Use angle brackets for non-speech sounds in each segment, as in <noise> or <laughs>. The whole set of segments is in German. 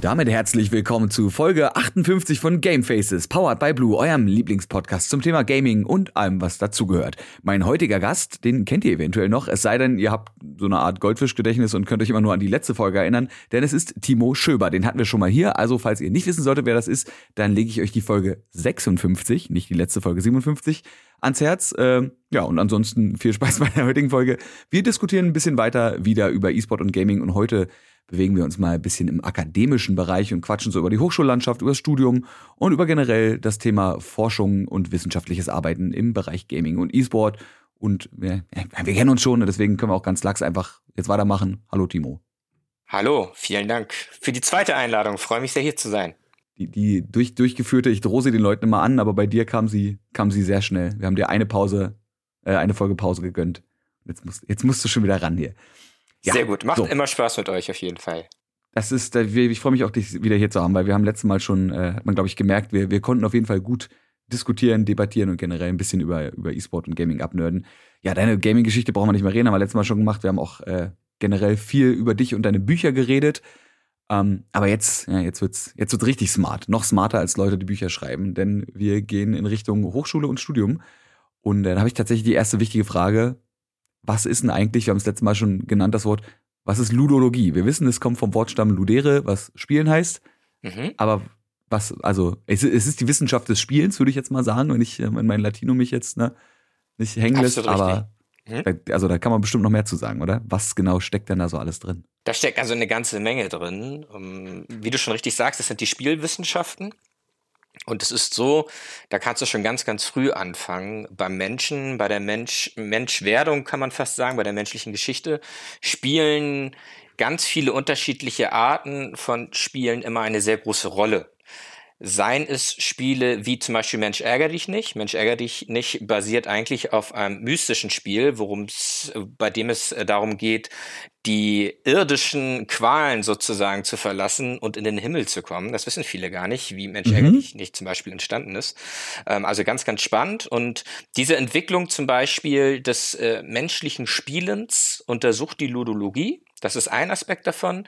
Damit herzlich willkommen zu Folge 58 von Gamefaces, powered by Blue, eurem Lieblingspodcast zum Thema Gaming und allem, was dazugehört. Mein heutiger Gast, den kennt ihr eventuell noch, es sei denn, ihr habt so eine Art Goldfischgedächtnis und könnt euch immer nur an die letzte Folge erinnern, denn es ist Timo Schöber, den hatten wir schon mal hier, also falls ihr nicht wissen solltet, wer das ist, dann lege ich euch die Folge 56, nicht die letzte Folge 57, ans Herz. Ähm, ja, und ansonsten viel Spaß <laughs> bei der heutigen Folge. Wir diskutieren ein bisschen weiter wieder über E-Sport und Gaming und heute bewegen wir uns mal ein bisschen im akademischen Bereich und quatschen so über die Hochschullandschaft, über das Studium und über generell das Thema Forschung und wissenschaftliches Arbeiten im Bereich Gaming und E-Sport. Und wir, wir kennen uns schon, deswegen können wir auch ganz lax einfach jetzt weitermachen. Hallo Timo. Hallo, vielen Dank für die zweite Einladung. freue mich sehr hier zu sein. Die, die durch, durchgeführte, ich drohe sie den Leuten immer an, aber bei dir kam sie, kam sie sehr schnell. Wir haben dir eine Pause, äh, eine Folge Pause gegönnt. Jetzt musst, jetzt musst du schon wieder ran hier. Ja, Sehr gut. Macht so. immer Spaß mit euch auf jeden Fall. Das ist, ich freue mich auch, dich wieder hier zu haben, weil wir haben letztes Mal schon, äh, hat man glaube ich gemerkt, wir, wir konnten auf jeden Fall gut diskutieren, debattieren und generell ein bisschen über, über E-Sport und Gaming abnörden. Ja, deine Gaming-Geschichte brauchen wir nicht mehr reden, haben wir letztes Mal schon gemacht. Wir haben auch äh, generell viel über dich und deine Bücher geredet. Ähm, aber jetzt, ja, jetzt wird's, jetzt wird's richtig smart. Noch smarter als Leute, die Bücher schreiben, denn wir gehen in Richtung Hochschule und Studium. Und äh, dann habe ich tatsächlich die erste wichtige Frage was ist denn eigentlich, wir haben es letztes Mal schon genannt, das Wort, was ist Ludologie? Wir wissen, es kommt vom Wortstamm ludere, was spielen heißt. Mhm. Aber was, also, es, es, ist die Wissenschaft des Spielens, würde ich jetzt mal sagen, wenn ich äh, in mein Latino mich jetzt ne, nicht hängen lässt. Aber mhm. also da kann man bestimmt noch mehr zu sagen, oder? Was genau steckt denn da so alles drin? Da steckt also eine ganze Menge drin. Um, wie du schon richtig sagst, das sind die Spielwissenschaften. Und es ist so, da kannst du schon ganz, ganz früh anfangen. Beim Menschen, bei der Mensch, Menschwerdung kann man fast sagen, bei der menschlichen Geschichte, spielen ganz viele unterschiedliche Arten von Spielen immer eine sehr große Rolle. Seien es Spiele wie zum Beispiel Mensch ärger dich nicht. Mensch ärger dich nicht basiert eigentlich auf einem mystischen Spiel, worum es, bei dem es äh, darum geht, die irdischen Qualen sozusagen zu verlassen und in den Himmel zu kommen. Das wissen viele gar nicht, wie Mensch mhm. ärger dich nicht zum Beispiel entstanden ist. Ähm, also ganz, ganz spannend. Und diese Entwicklung zum Beispiel des äh, menschlichen Spielens untersucht die Ludologie. Das ist ein Aspekt davon.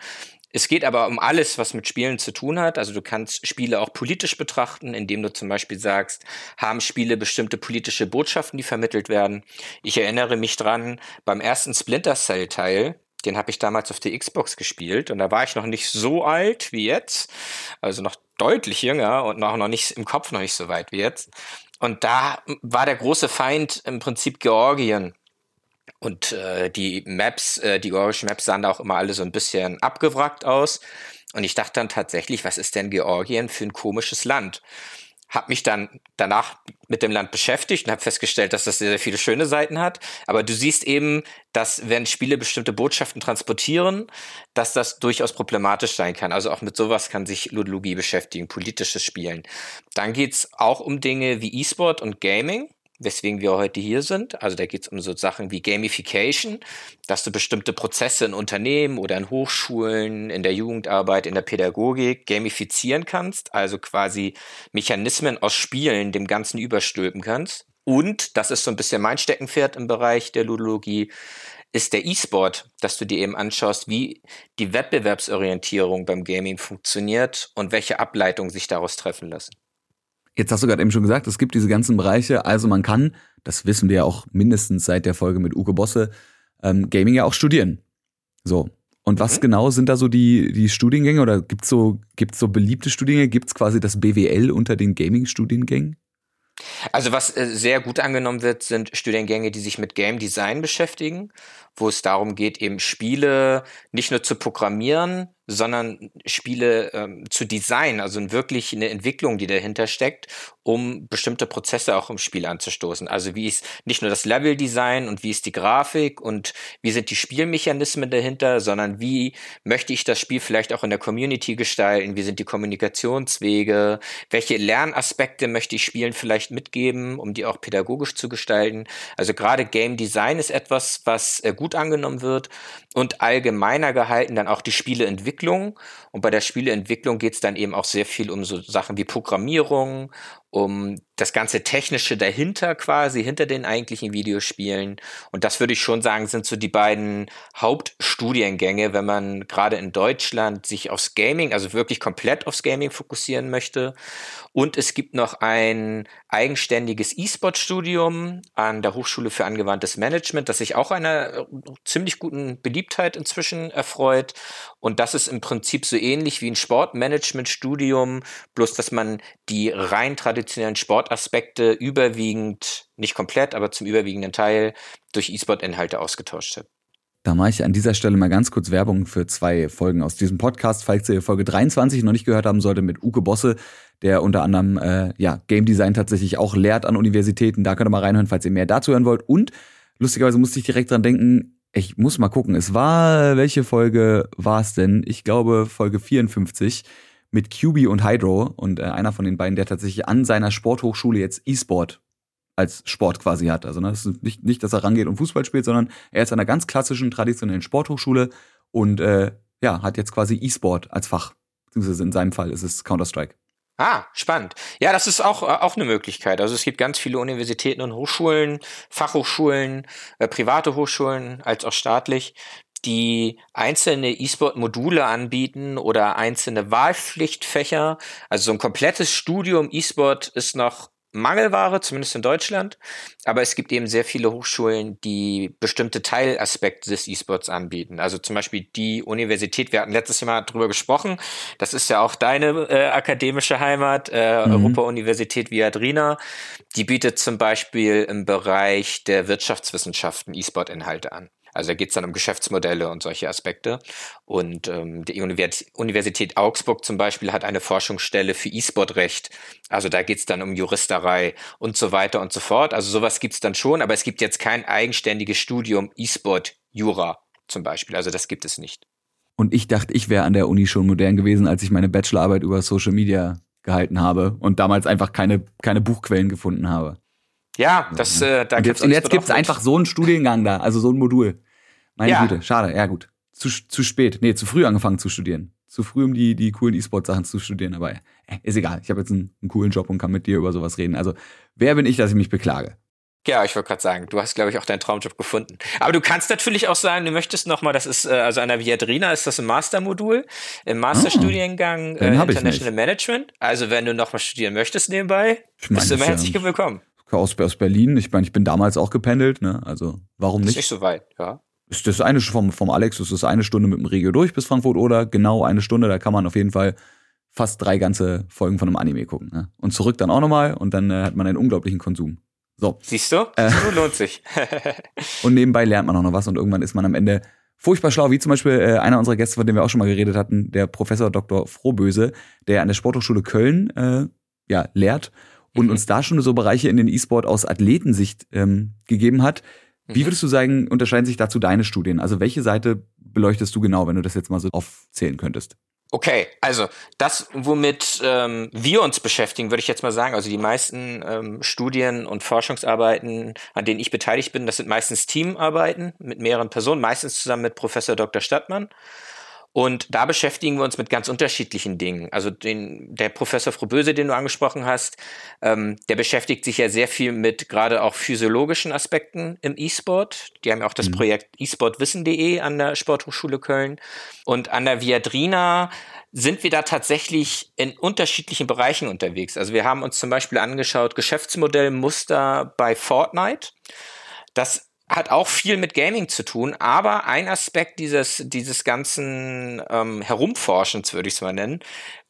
Es geht aber um alles, was mit Spielen zu tun hat. Also du kannst Spiele auch politisch betrachten, indem du zum Beispiel sagst, haben Spiele bestimmte politische Botschaften, die vermittelt werden. Ich erinnere mich dran, beim ersten Splinter Cell Teil, den habe ich damals auf der Xbox gespielt und da war ich noch nicht so alt wie jetzt, also noch deutlich jünger und noch, noch nicht im Kopf noch nicht so weit wie jetzt. Und da war der große Feind im Prinzip Georgien. Und äh, die Maps, äh, die georgischen Maps sahen da auch immer alle so ein bisschen abgewrackt aus. Und ich dachte dann tatsächlich, was ist denn Georgien für ein komisches Land? Hab mich dann danach mit dem Land beschäftigt und habe festgestellt, dass das sehr, sehr viele schöne Seiten hat. Aber du siehst eben, dass wenn Spiele bestimmte Botschaften transportieren, dass das durchaus problematisch sein kann. Also auch mit sowas kann sich Ludologie beschäftigen, politisches Spielen. Dann geht's auch um Dinge wie E-Sport und Gaming weswegen wir heute hier sind. Also da geht es um so Sachen wie Gamification, dass du bestimmte Prozesse in Unternehmen oder in Hochschulen, in der Jugendarbeit, in der Pädagogik gamifizieren kannst, also quasi Mechanismen aus Spielen dem Ganzen überstülpen kannst. Und, das ist so ein bisschen mein Steckenpferd im Bereich der Ludologie, ist der E-Sport, dass du dir eben anschaust, wie die Wettbewerbsorientierung beim Gaming funktioniert und welche Ableitungen sich daraus treffen lassen. Jetzt hast du gerade eben schon gesagt, es gibt diese ganzen Bereiche, also man kann, das wissen wir ja auch mindestens seit der Folge mit Uke Bosse, ähm, Gaming ja auch studieren. So. Und was mhm. genau sind da so die, die Studiengänge oder gibt's so, gibt's so beliebte Studiengänge? Gibt's quasi das BWL unter den Gaming-Studiengängen? Also was äh, sehr gut angenommen wird, sind Studiengänge, die sich mit Game Design beschäftigen, wo es darum geht, eben Spiele nicht nur zu programmieren, sondern Spiele ähm, zu designen, also wirklich eine Entwicklung, die dahinter steckt, um bestimmte Prozesse auch im Spiel anzustoßen. Also wie ist nicht nur das Level-Design und wie ist die Grafik und wie sind die Spielmechanismen dahinter, sondern wie möchte ich das Spiel vielleicht auch in der Community gestalten, wie sind die Kommunikationswege, welche Lernaspekte möchte ich Spielen vielleicht mitgeben, um die auch pädagogisch zu gestalten. Also gerade Game Design ist etwas, was äh, gut angenommen wird und allgemeiner gehalten dann auch die Spieleentwicklung. Und bei der Spieleentwicklung geht es dann eben auch sehr viel um so Sachen wie Programmierung um das ganze Technische dahinter quasi, hinter den eigentlichen Videospielen. Und das würde ich schon sagen, sind so die beiden Hauptstudiengänge, wenn man gerade in Deutschland sich aufs Gaming, also wirklich komplett aufs Gaming fokussieren möchte. Und es gibt noch ein eigenständiges E-Sport-Studium an der Hochschule für angewandtes Management, das sich auch einer ziemlich guten Beliebtheit inzwischen erfreut. Und das ist im Prinzip so ähnlich wie ein Sportmanagement-Studium, bloß dass man die rein traditionellen Sportaspekte überwiegend, nicht komplett, aber zum überwiegenden Teil durch E-Sport-Inhalte ausgetauscht hat. Da mache ich an dieser Stelle mal ganz kurz Werbung für zwei Folgen aus diesem Podcast, falls ihr Folge 23 noch nicht gehört haben solltet, mit Uke Bosse, der unter anderem äh, ja, Game Design tatsächlich auch lehrt an Universitäten. Da könnt ihr mal reinhören, falls ihr mehr dazu hören wollt. Und lustigerweise musste ich direkt dran denken, ich muss mal gucken, es war, welche Folge war es denn? Ich glaube Folge 54 mit QB und Hydro und äh, einer von den beiden, der tatsächlich an seiner Sporthochschule jetzt E-Sport als Sport quasi hat. Also ne, das ist nicht, nicht, dass er rangeht und Fußball spielt, sondern er ist an einer ganz klassischen, traditionellen Sporthochschule und äh, ja, hat jetzt quasi E-Sport als Fach. Beziehungsweise in seinem Fall ist es Counter-Strike. Ah, spannend. Ja, das ist auch, äh, auch eine Möglichkeit. Also es gibt ganz viele Universitäten und Hochschulen, Fachhochschulen, äh, private Hochschulen als auch staatlich, die einzelne E-Sport-Module anbieten oder einzelne Wahlpflichtfächer. Also so ein komplettes Studium E-Sport ist noch Mangelware, zumindest in Deutschland. Aber es gibt eben sehr viele Hochschulen, die bestimmte Teilaspekte des E-Sports anbieten. Also zum Beispiel die Universität, wir hatten letztes Jahr mal drüber gesprochen, das ist ja auch deine äh, akademische Heimat, äh, mhm. Europa-Universität Viadrina. Die bietet zum Beispiel im Bereich der Wirtschaftswissenschaften E-Sport-Inhalte an. Also da geht es dann um Geschäftsmodelle und solche Aspekte. Und ähm, die Universität Augsburg zum Beispiel hat eine Forschungsstelle für E-Sport-Recht. Also da geht es dann um Juristerei und so weiter und so fort. Also sowas gibt es dann schon, aber es gibt jetzt kein eigenständiges Studium E-Sport-Jura zum Beispiel. Also das gibt es nicht. Und ich dachte, ich wäre an der Uni schon modern gewesen, als ich meine Bachelorarbeit über Social Media gehalten habe und damals einfach keine, keine Buchquellen gefunden habe. Ja, das, äh, da und jetzt, und jetzt gibt's einfach so einen Studiengang da, also so ein Modul. Meine ja. Güte, schade, ja gut. Zu, zu spät, nee, zu früh angefangen zu studieren. Zu früh, um die, die coolen E-Sport-Sachen zu studieren, aber äh, ist egal. Ich habe jetzt einen, einen coolen Job und kann mit dir über sowas reden. Also, wer bin ich, dass ich mich beklage? Ja, ich wollte gerade sagen, du hast, glaube ich, auch deinen Traumjob gefunden. Aber du kannst natürlich auch sagen, du möchtest nochmal, das ist, äh, also an der Viadrina ist das ein Mastermodul im Masterstudiengang ah, äh, International Management. Also wenn du nochmal studieren möchtest nebenbei, bist du immer herzlich willkommen. Aus, aus Berlin, ich meine, ich bin damals auch gependelt, ne? Also warum nicht? Ist nicht so weit, ja. Ist das eine vom, vom Alex, ist das eine Stunde mit dem Regio durch bis Frankfurt oder genau eine Stunde, da kann man auf jeden Fall fast drei ganze Folgen von einem Anime gucken. Ne? Und zurück dann auch nochmal und dann äh, hat man einen unglaublichen Konsum. So. Siehst du? Äh, lohnt sich. <laughs> und nebenbei lernt man auch noch was und irgendwann ist man am Ende furchtbar schlau, wie zum Beispiel äh, einer unserer Gäste, von dem wir auch schon mal geredet hatten, der Professor Dr. Frohböse, der an der Sporthochschule Köln äh, ja, lehrt und mhm. uns da schon so Bereiche in den E-Sport aus Athletensicht ähm, gegeben hat. Wie mhm. würdest du sagen, unterscheiden sich dazu deine Studien? Also welche Seite beleuchtest du genau, wenn du das jetzt mal so aufzählen könntest? Okay, also das, womit ähm, wir uns beschäftigen, würde ich jetzt mal sagen, also die meisten ähm, Studien und Forschungsarbeiten, an denen ich beteiligt bin, das sind meistens Teamarbeiten mit mehreren Personen, meistens zusammen mit Professor Dr. Stadtmann. Und da beschäftigen wir uns mit ganz unterschiedlichen Dingen. Also den, der Professor Froböse, den du angesprochen hast, ähm, der beschäftigt sich ja sehr viel mit gerade auch physiologischen Aspekten im E-Sport. Die haben ja auch das mhm. Projekt esportwissen.de an der Sporthochschule Köln. Und an der Viadrina sind wir da tatsächlich in unterschiedlichen Bereichen unterwegs. Also wir haben uns zum Beispiel angeschaut Geschäftsmodellmuster bei Fortnite. Das hat auch viel mit Gaming zu tun, aber ein Aspekt dieses, dieses ganzen ähm, Herumforschens, würde ich es mal nennen,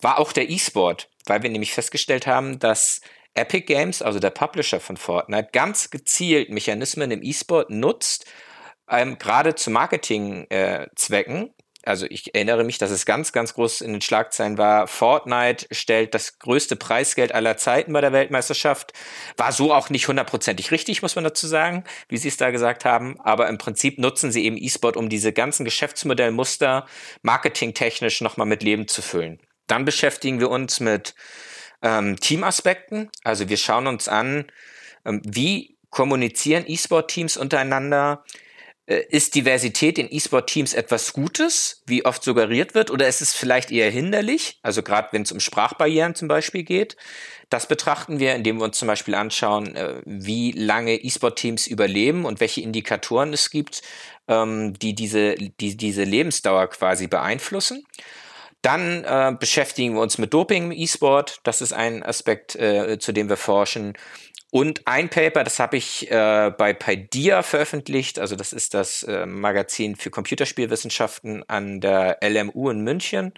war auch der E-Sport, weil wir nämlich festgestellt haben, dass Epic Games, also der Publisher von Fortnite, ganz gezielt Mechanismen im E-Sport nutzt, ähm, gerade zu Marketingzwecken, äh, also ich erinnere mich, dass es ganz, ganz groß in den Schlagzeilen war. Fortnite stellt das größte Preisgeld aller Zeiten bei der Weltmeisterschaft. War so auch nicht hundertprozentig richtig, muss man dazu sagen, wie Sie es da gesagt haben. Aber im Prinzip nutzen sie eben E-Sport, um diese ganzen Geschäftsmodellmuster marketingtechnisch nochmal mit Leben zu füllen. Dann beschäftigen wir uns mit ähm, Teamaspekten. Also wir schauen uns an, ähm, wie kommunizieren E-Sport-Teams untereinander, ist Diversität in E-Sport-Teams etwas Gutes, wie oft suggeriert wird, oder ist es vielleicht eher hinderlich? Also gerade wenn es um Sprachbarrieren zum Beispiel geht. Das betrachten wir, indem wir uns zum Beispiel anschauen, äh, wie lange E-Sport-Teams überleben und welche Indikatoren es gibt, ähm, die diese, die diese Lebensdauer quasi beeinflussen. Dann äh, beschäftigen wir uns mit Doping im E-Sport. Das ist ein Aspekt, äh, zu dem wir forschen. Und ein Paper, das habe ich äh, bei Paideia veröffentlicht, also das ist das äh, Magazin für Computerspielwissenschaften an der LMU in München.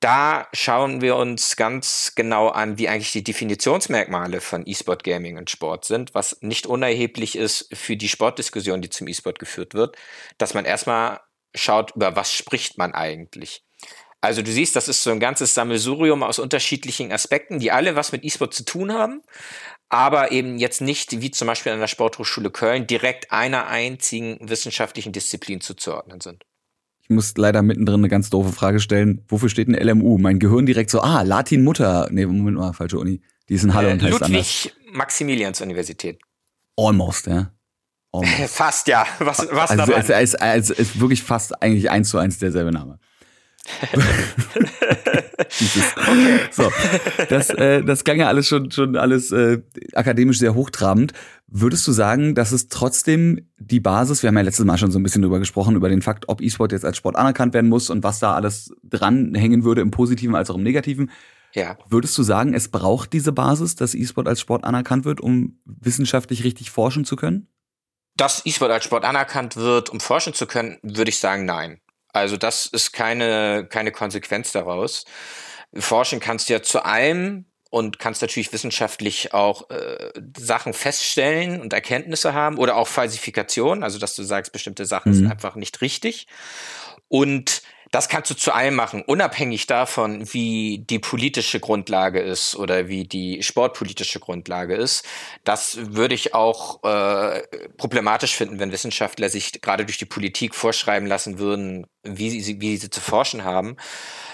Da schauen wir uns ganz genau an, wie eigentlich die Definitionsmerkmale von E-Sport Gaming und Sport sind, was nicht unerheblich ist für die Sportdiskussion, die zum E-Sport geführt wird, dass man erstmal schaut, über was spricht man eigentlich. Also du siehst, das ist so ein ganzes Sammelsurium aus unterschiedlichen Aspekten, die alle was mit E-Sport zu tun haben, aber eben jetzt nicht, wie zum Beispiel an der Sporthochschule Köln, direkt einer einzigen wissenschaftlichen Disziplin zuzuordnen sind. Ich muss leider mittendrin eine ganz doofe Frage stellen. Wofür steht ein LMU? Mein Gehirn direkt so, ah, Latin Mutter. Nee, Moment mal, falsche Uni. Die ist in Halle äh, und heißt Ludwig anders. Maximilians Universität. Almost, ja. <laughs> Almost. Fast, ja. Was, was also, es, es, es, es ist wirklich fast eigentlich eins zu eins derselbe Name <laughs> okay. So, das, äh, das klang ja alles schon, schon alles äh, akademisch sehr hochtrabend. Würdest du sagen, dass es trotzdem die Basis, wir haben ja letztes Mal schon so ein bisschen drüber gesprochen, über den Fakt, ob E-Sport jetzt als Sport anerkannt werden muss und was da alles dranhängen würde, im Positiven als auch im Negativen. Ja. Würdest du sagen, es braucht diese Basis, dass E-Sport als Sport anerkannt wird, um wissenschaftlich richtig forschen zu können? Dass E-Sport als Sport anerkannt wird, um forschen zu können, würde ich sagen, nein. Also das ist keine, keine Konsequenz daraus. Forschen kannst du ja zu allem und kannst natürlich wissenschaftlich auch äh, Sachen feststellen und Erkenntnisse haben oder auch Falsifikationen, also dass du sagst, bestimmte Sachen mhm. sind einfach nicht richtig. Und das kannst du zu allem machen, unabhängig davon, wie die politische Grundlage ist oder wie die sportpolitische Grundlage ist. Das würde ich auch äh, problematisch finden, wenn Wissenschaftler sich gerade durch die Politik vorschreiben lassen würden, wie sie, wie sie zu forschen haben.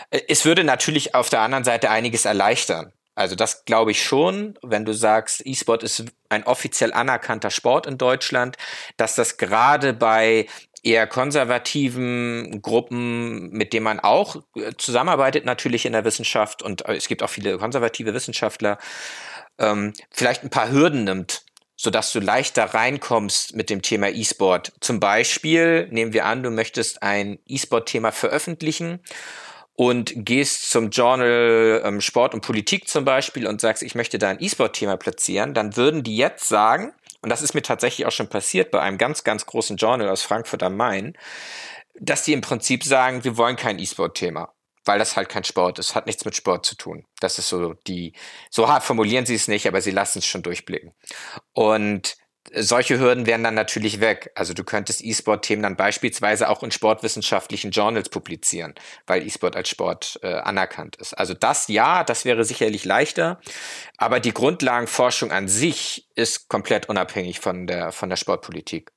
Äh, es würde natürlich auf der anderen Seite einiges erleichtern. Also das glaube ich schon, wenn du sagst, E-Sport ist ein offiziell anerkannter Sport in Deutschland, dass das gerade bei eher konservativen Gruppen, mit denen man auch äh, zusammenarbeitet natürlich in der Wissenschaft und äh, es gibt auch viele konservative Wissenschaftler, ähm, vielleicht ein paar Hürden nimmt, sodass du leichter reinkommst mit dem Thema E-Sport. Zum Beispiel nehmen wir an, du möchtest ein E-Sport-Thema veröffentlichen und gehst zum Journal ähm, Sport und Politik zum Beispiel und sagst, ich möchte da ein E-Sport-Thema platzieren, dann würden die jetzt sagen, und das ist mir tatsächlich auch schon passiert bei einem ganz, ganz großen Journal aus Frankfurt am Main, dass die im Prinzip sagen, wir wollen kein E-Sport-Thema, weil das halt kein Sport ist, hat nichts mit Sport zu tun. Das ist so die, so hart formulieren sie es nicht, aber sie lassen es schon durchblicken. Und solche Hürden wären dann natürlich weg. Also du könntest E-Sport-Themen dann beispielsweise auch in sportwissenschaftlichen Journals publizieren, weil E-Sport als Sport äh, anerkannt ist. Also das ja, das wäre sicherlich leichter, aber die Grundlagenforschung an sich ist komplett unabhängig von der von der Sportpolitik.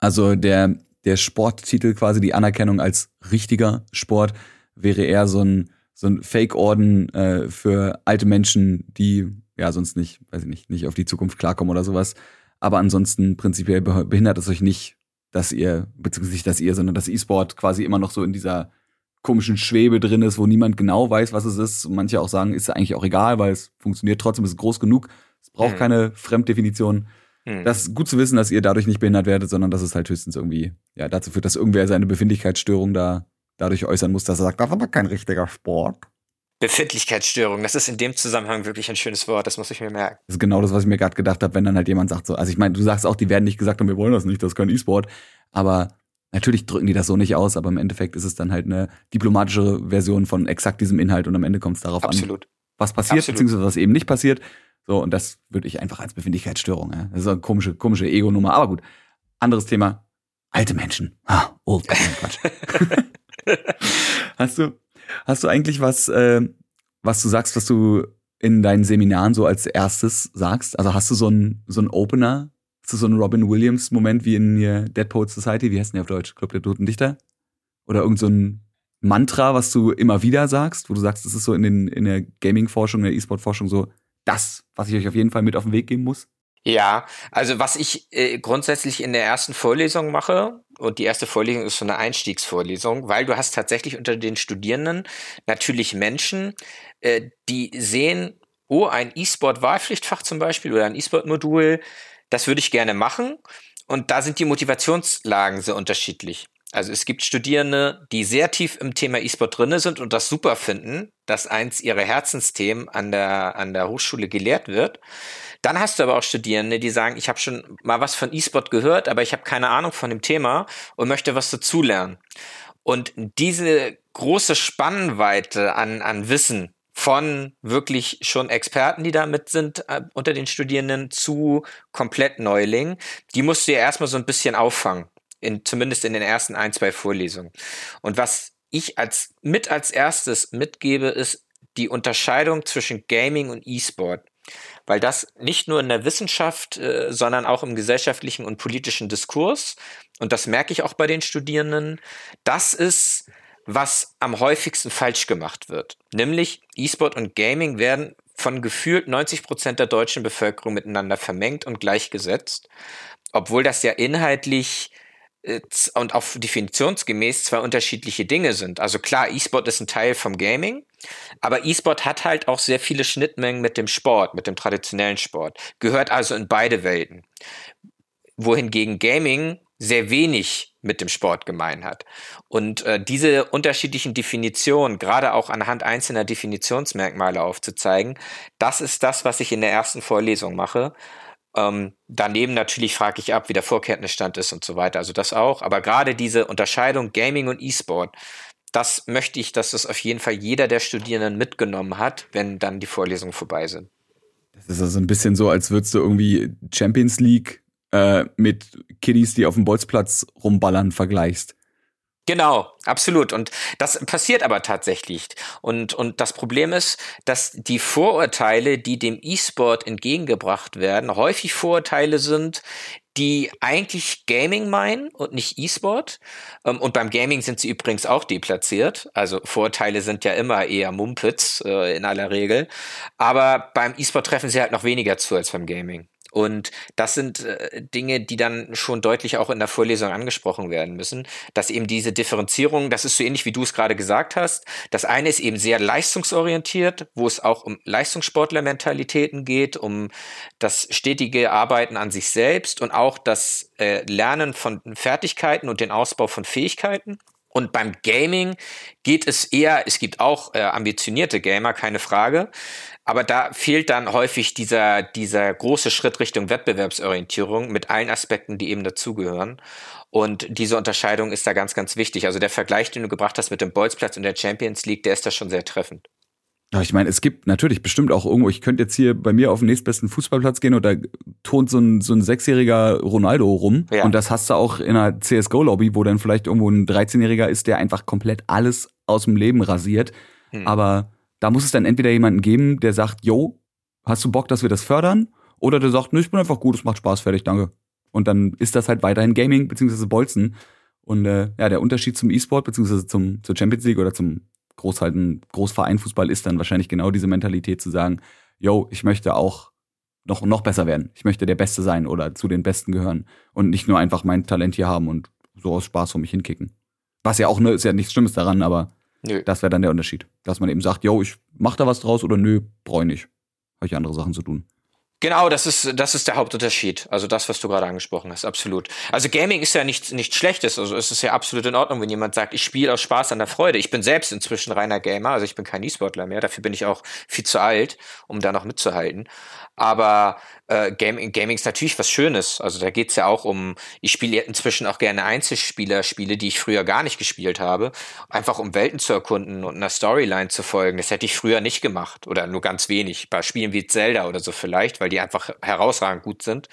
Also der der Sporttitel quasi die Anerkennung als richtiger Sport wäre eher so ein so ein Fake-Orden äh, für alte Menschen, die ja sonst nicht, weiß ich nicht, nicht auf die Zukunft klarkommen oder sowas. Aber ansonsten prinzipiell behindert es euch nicht, dass ihr, beziehungsweise nicht, dass ihr, sondern dass E-Sport quasi immer noch so in dieser komischen Schwebe drin ist, wo niemand genau weiß, was es ist. Und manche auch sagen, ist eigentlich auch egal, weil es funktioniert trotzdem, es ist groß genug. Es braucht mhm. keine Fremddefinition. Mhm. Das ist gut zu wissen, dass ihr dadurch nicht behindert werdet, sondern dass es halt höchstens irgendwie ja, dazu führt, dass irgendwer seine Befindlichkeitsstörung da dadurch äußern muss, dass er sagt, das ist aber kein richtiger Sport. Befindlichkeitsstörung, das ist in dem Zusammenhang wirklich ein schönes Wort, das muss ich mir merken. Das ist genau das, was ich mir gerade gedacht habe, wenn dann halt jemand sagt so, also ich meine, du sagst auch, die werden nicht gesagt haben, wir wollen das nicht, das ist kein E-Sport, aber natürlich drücken die das so nicht aus, aber im Endeffekt ist es dann halt eine diplomatische Version von exakt diesem Inhalt und am Ende kommt es darauf Absolut. an, was passiert, Absolut. beziehungsweise was eben nicht passiert. So, und das würde ich einfach als Befindlichkeitsstörung, ja. Das ist eine komische, komische Ego-Nummer, aber gut. Anderes Thema. Alte Menschen. Ah, old, Quatsch. <laughs> Hast du, Hast du eigentlich was, äh, was du sagst, was du in deinen Seminaren so als erstes sagst? Also hast du so einen so einen Opener? Hast du so einen Robin Williams Moment wie in Dead Poets Society? Wie heißt denn der auf Deutsch? Club der Toten Dichter? Oder irgend so Mantra, was du immer wieder sagst, wo du sagst, das ist so in den in der Gaming Forschung, in der E-Sport Forschung so das, was ich euch auf jeden Fall mit auf den Weg geben muss? Ja, also was ich äh, grundsätzlich in der ersten Vorlesung mache, und die erste Vorlesung ist so eine Einstiegsvorlesung, weil du hast tatsächlich unter den Studierenden natürlich Menschen, äh, die sehen, oh, ein E-Sport-Wahlpflichtfach zum Beispiel oder ein E-Sport-Modul, das würde ich gerne machen. Und da sind die Motivationslagen sehr unterschiedlich. Also es gibt Studierende, die sehr tief im Thema E-Sport drinne sind und das super finden, dass eins ihrer Herzensthemen an der, an der Hochschule gelehrt wird. Dann hast du aber auch Studierende, die sagen, ich habe schon mal was von E-Sport gehört, aber ich habe keine Ahnung von dem Thema und möchte was dazulernen. Und diese große Spannweite an, an Wissen von wirklich schon Experten, die damit sind äh, unter den Studierenden, zu komplett Neulingen, die musst du ja erstmal so ein bisschen auffangen. In, zumindest in den ersten ein, zwei Vorlesungen. Und was ich als mit als erstes mitgebe, ist die Unterscheidung zwischen Gaming und E-Sport weil das nicht nur in der Wissenschaft, äh, sondern auch im gesellschaftlichen und politischen Diskurs, und das merke ich auch bei den Studierenden, das ist, was am häufigsten falsch gemacht wird. Nämlich E-Sport und Gaming werden von gefühlt 90 Prozent der deutschen Bevölkerung miteinander vermengt und gleichgesetzt, obwohl das ja inhaltlich und auch definitionsgemäß zwei unterschiedliche Dinge sind. Also klar, E-Sport ist ein Teil vom Gaming, aber E-Sport hat halt auch sehr viele Schnittmengen mit dem Sport, mit dem traditionellen Sport, gehört also in beide Welten. Wohingegen Gaming sehr wenig mit dem Sport gemein hat. Und äh, diese unterschiedlichen Definitionen, gerade auch anhand einzelner Definitionsmerkmale aufzuzeigen, das ist das, was ich in der ersten Vorlesung mache. Ähm, daneben natürlich frage ich ab, wie der Vorkenntnisstand ist und so weiter. Also das auch. Aber gerade diese Unterscheidung Gaming und E-Sport, das möchte ich, dass das auf jeden Fall jeder der Studierenden mitgenommen hat, wenn dann die Vorlesungen vorbei sind. Das ist also ein bisschen so, als würdest du irgendwie Champions League äh, mit Kiddies, die auf dem Bolzplatz rumballern, vergleichst. Genau, absolut. Und das passiert aber tatsächlich. Und, und das Problem ist, dass die Vorurteile, die dem E-Sport entgegengebracht werden, häufig Vorurteile sind, die eigentlich Gaming meinen und nicht E-Sport. Ähm, und beim Gaming sind sie übrigens auch deplatziert. Also Vorurteile sind ja immer eher Mumpitz äh, in aller Regel. Aber beim E-Sport treffen sie halt noch weniger zu als beim Gaming. Und das sind äh, Dinge, die dann schon deutlich auch in der Vorlesung angesprochen werden müssen, dass eben diese Differenzierung, das ist so ähnlich wie du es gerade gesagt hast. Das eine ist eben sehr leistungsorientiert, wo es auch um Leistungssportlermentalitäten geht, um das stetige Arbeiten an sich selbst und auch das äh, Lernen von Fertigkeiten und den Ausbau von Fähigkeiten. Und beim Gaming geht es eher, es gibt auch äh, ambitionierte Gamer, keine Frage, aber da fehlt dann häufig dieser, dieser große Schritt Richtung Wettbewerbsorientierung mit allen Aspekten, die eben dazugehören. Und diese Unterscheidung ist da ganz, ganz wichtig. Also der Vergleich, den du gebracht hast mit dem Bolzplatz und der Champions League, der ist da schon sehr treffend. Ich meine, es gibt natürlich bestimmt auch irgendwo, ich könnte jetzt hier bei mir auf den nächstbesten Fußballplatz gehen und da tont so ein, so ein sechsjähriger Ronaldo rum. Ja. Und das hast du auch in einer CSGO-Lobby, wo dann vielleicht irgendwo ein 13-Jähriger ist, der einfach komplett alles aus dem Leben rasiert. Hm. Aber da muss es dann entweder jemanden geben, der sagt, yo, hast du Bock, dass wir das fördern? Oder der sagt, ne, ich bin einfach gut, es macht Spaß, fertig, danke. Und dann ist das halt weiterhin Gaming beziehungsweise Bolzen. Und äh, ja, der Unterschied zum E-Sport beziehungsweise zum zur Champions League oder zum Großhalten Großvereinfußball ist dann wahrscheinlich genau diese Mentalität zu sagen, yo, ich möchte auch noch noch besser werden. Ich möchte der Beste sein oder zu den Besten gehören und nicht nur einfach mein Talent hier haben und so aus Spaß vor mich hinkicken. Was ja auch ne, ist ja nichts Schlimmes daran, aber Nö. Das wäre dann der Unterschied. Dass man eben sagt, yo, ich mach da was draus oder nö, brauche ich nicht. Habe ich andere Sachen zu tun. Genau, das ist, das ist der Hauptunterschied. Also das, was du gerade angesprochen hast, absolut. Also Gaming ist ja nichts nichts Schlechtes. Also es ist ja absolut in Ordnung, wenn jemand sagt, ich spiele aus Spaß an der Freude. Ich bin selbst inzwischen reiner Gamer, also ich bin kein E-Sportler mehr. Dafür bin ich auch viel zu alt, um da noch mitzuhalten. Aber äh, Gaming, Gaming ist natürlich was Schönes. Also da geht's ja auch um, ich spiele inzwischen auch gerne Einzelspieler-Spiele, die ich früher gar nicht gespielt habe, einfach um Welten zu erkunden und einer Storyline zu folgen. Das hätte ich früher nicht gemacht oder nur ganz wenig. Bei Spielen wie Zelda oder so vielleicht, weil die einfach herausragend gut sind.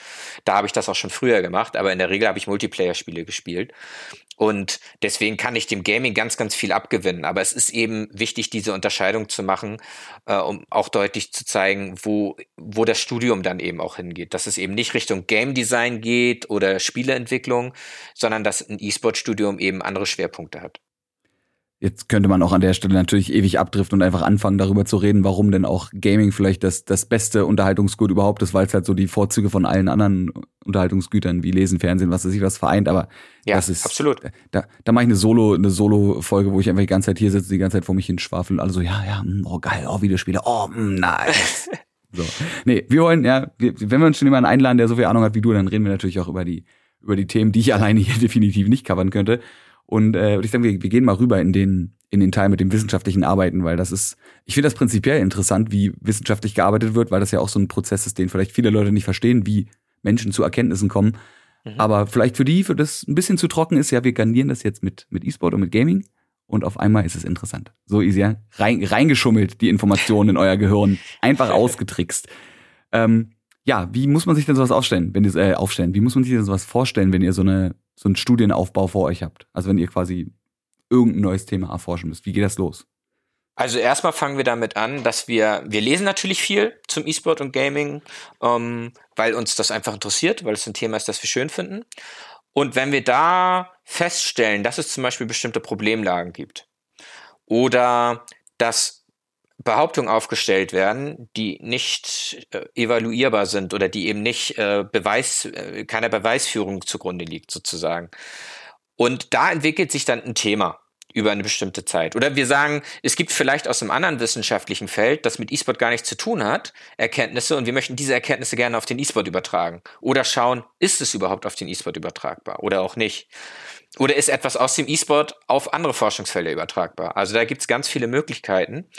Da habe ich das auch schon früher gemacht, aber in der Regel habe ich Multiplayer-Spiele gespielt. Und deswegen kann ich dem Gaming ganz, ganz viel abgewinnen. Aber es ist eben wichtig, diese Unterscheidung zu machen, äh, um auch deutlich zu zeigen, wo, wo das Studium dann eben auch hingeht. Dass es eben nicht Richtung Game Design geht oder Spieleentwicklung, sondern dass ein E-Sport-Studium eben andere Schwerpunkte hat. Jetzt könnte man auch an der Stelle natürlich ewig abdriften und einfach anfangen, darüber zu reden, warum denn auch Gaming vielleicht das, das beste Unterhaltungsgut überhaupt ist, weil es halt so die Vorzüge von allen anderen Unterhaltungsgütern wie Lesen, Fernsehen, was weiß ich was vereint. Aber ja, das ist absolut. Da, da mache ich eine Solo, eine Solo-Folge, wo ich einfach die ganze Zeit hier sitze, die ganze Zeit vor mich hin schwafel und alle so, ja, ja, mm, oh geil, oh Videospiele, oh mm, nice. <laughs> so. Nee, wir wollen, ja, wenn wir uns schon jemanden einladen, der so viel Ahnung hat wie du, dann reden wir natürlich auch über die, über die Themen, die ich <laughs> alleine hier definitiv nicht covern könnte. Und äh, ich denke, wir, wir gehen mal rüber in den, in den Teil mit dem wissenschaftlichen Arbeiten, weil das ist, ich finde das prinzipiell interessant, wie wissenschaftlich gearbeitet wird, weil das ja auch so ein Prozess ist, den vielleicht viele Leute nicht verstehen, wie Menschen zu Erkenntnissen kommen. Mhm. Aber vielleicht für die, für das ein bisschen zu trocken ist, ja, wir garnieren das jetzt mit, mit E-Sport und mit Gaming und auf einmal ist es interessant. So easy, ja? Rein, reingeschummelt, die Informationen in euer Gehirn. Einfach <laughs> ausgetrickst. Ähm, ja, wie muss man sich denn sowas aufstellen, wenn ihr äh, aufstellen? Wie muss man sich denn sowas vorstellen, wenn ihr so eine so einen Studienaufbau vor euch habt? Also wenn ihr quasi irgendein neues Thema erforschen müsst. Wie geht das los? Also erstmal fangen wir damit an, dass wir, wir lesen natürlich viel zum E-Sport und Gaming, ähm, weil uns das einfach interessiert, weil es ein Thema ist, das wir schön finden. Und wenn wir da feststellen, dass es zum Beispiel bestimmte Problemlagen gibt oder dass Behauptungen aufgestellt werden, die nicht äh, evaluierbar sind oder die eben nicht äh, Beweis, äh, keiner Beweisführung zugrunde liegt, sozusagen. Und da entwickelt sich dann ein Thema über eine bestimmte Zeit. Oder wir sagen, es gibt vielleicht aus einem anderen wissenschaftlichen Feld, das mit E-Sport gar nichts zu tun hat, Erkenntnisse und wir möchten diese Erkenntnisse gerne auf den E-Sport übertragen. Oder schauen, ist es überhaupt auf den E-Sport übertragbar oder auch nicht. Oder ist etwas aus dem E-Sport auf andere Forschungsfelder übertragbar? Also da gibt es ganz viele Möglichkeiten.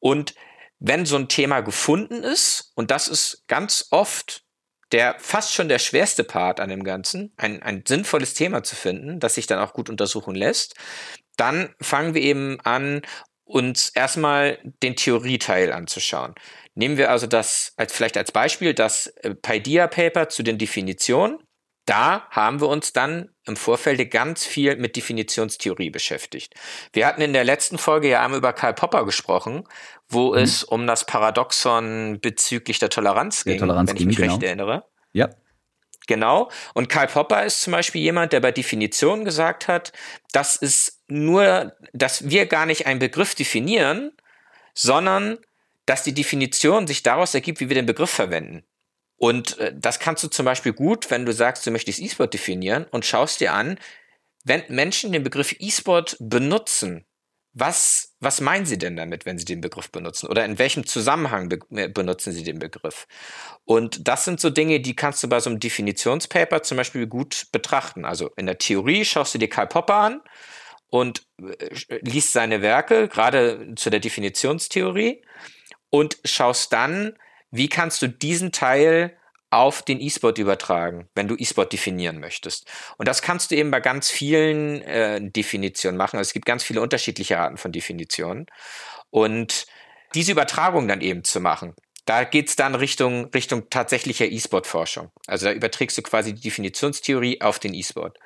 Und wenn so ein Thema gefunden ist, und das ist ganz oft der fast schon der schwerste Part an dem Ganzen, ein, ein sinnvolles Thema zu finden, das sich dann auch gut untersuchen lässt, dann fangen wir eben an, uns erstmal den Theorieteil anzuschauen. Nehmen wir also das als vielleicht als Beispiel das äh, Paideia Paper zu den Definitionen. Da haben wir uns dann im Vorfeld ganz viel mit Definitionstheorie beschäftigt. Wir hatten in der letzten Folge ja einmal über Karl Popper gesprochen, wo mhm. es um das Paradoxon bezüglich der Toleranz ging, der Toleranz wenn ich mich genau. recht erinnere. Ja. Genau. Und Karl Popper ist zum Beispiel jemand, der bei Definitionen gesagt hat, dass es nur, dass wir gar nicht einen Begriff definieren, sondern dass die Definition sich daraus ergibt, wie wir den Begriff verwenden. Und äh, das kannst du zum Beispiel gut, wenn du sagst, du möchtest E-Sport definieren und schaust dir an, wenn Menschen den Begriff E-Sport benutzen, was, was meinen Sie denn damit, wenn Sie den Begriff benutzen? Oder in welchem Zusammenhang be äh, benutzen Sie den Begriff? Und das sind so Dinge, die kannst du bei so einem Definitionspaper zum Beispiel gut betrachten. Also in der Theorie schaust du dir Karl Popper an und äh, liest seine Werke, gerade zu der Definitionstheorie, und schaust dann, wie kannst du diesen Teil auf den E-Sport übertragen, wenn du E-Sport definieren möchtest. Und das kannst du eben bei ganz vielen äh, Definitionen machen. Also es gibt ganz viele unterschiedliche Arten von Definitionen. Und diese Übertragung dann eben zu machen, da geht's dann Richtung, Richtung tatsächlicher E-Sport-Forschung. Also da überträgst du quasi die Definitionstheorie auf den E-Sport.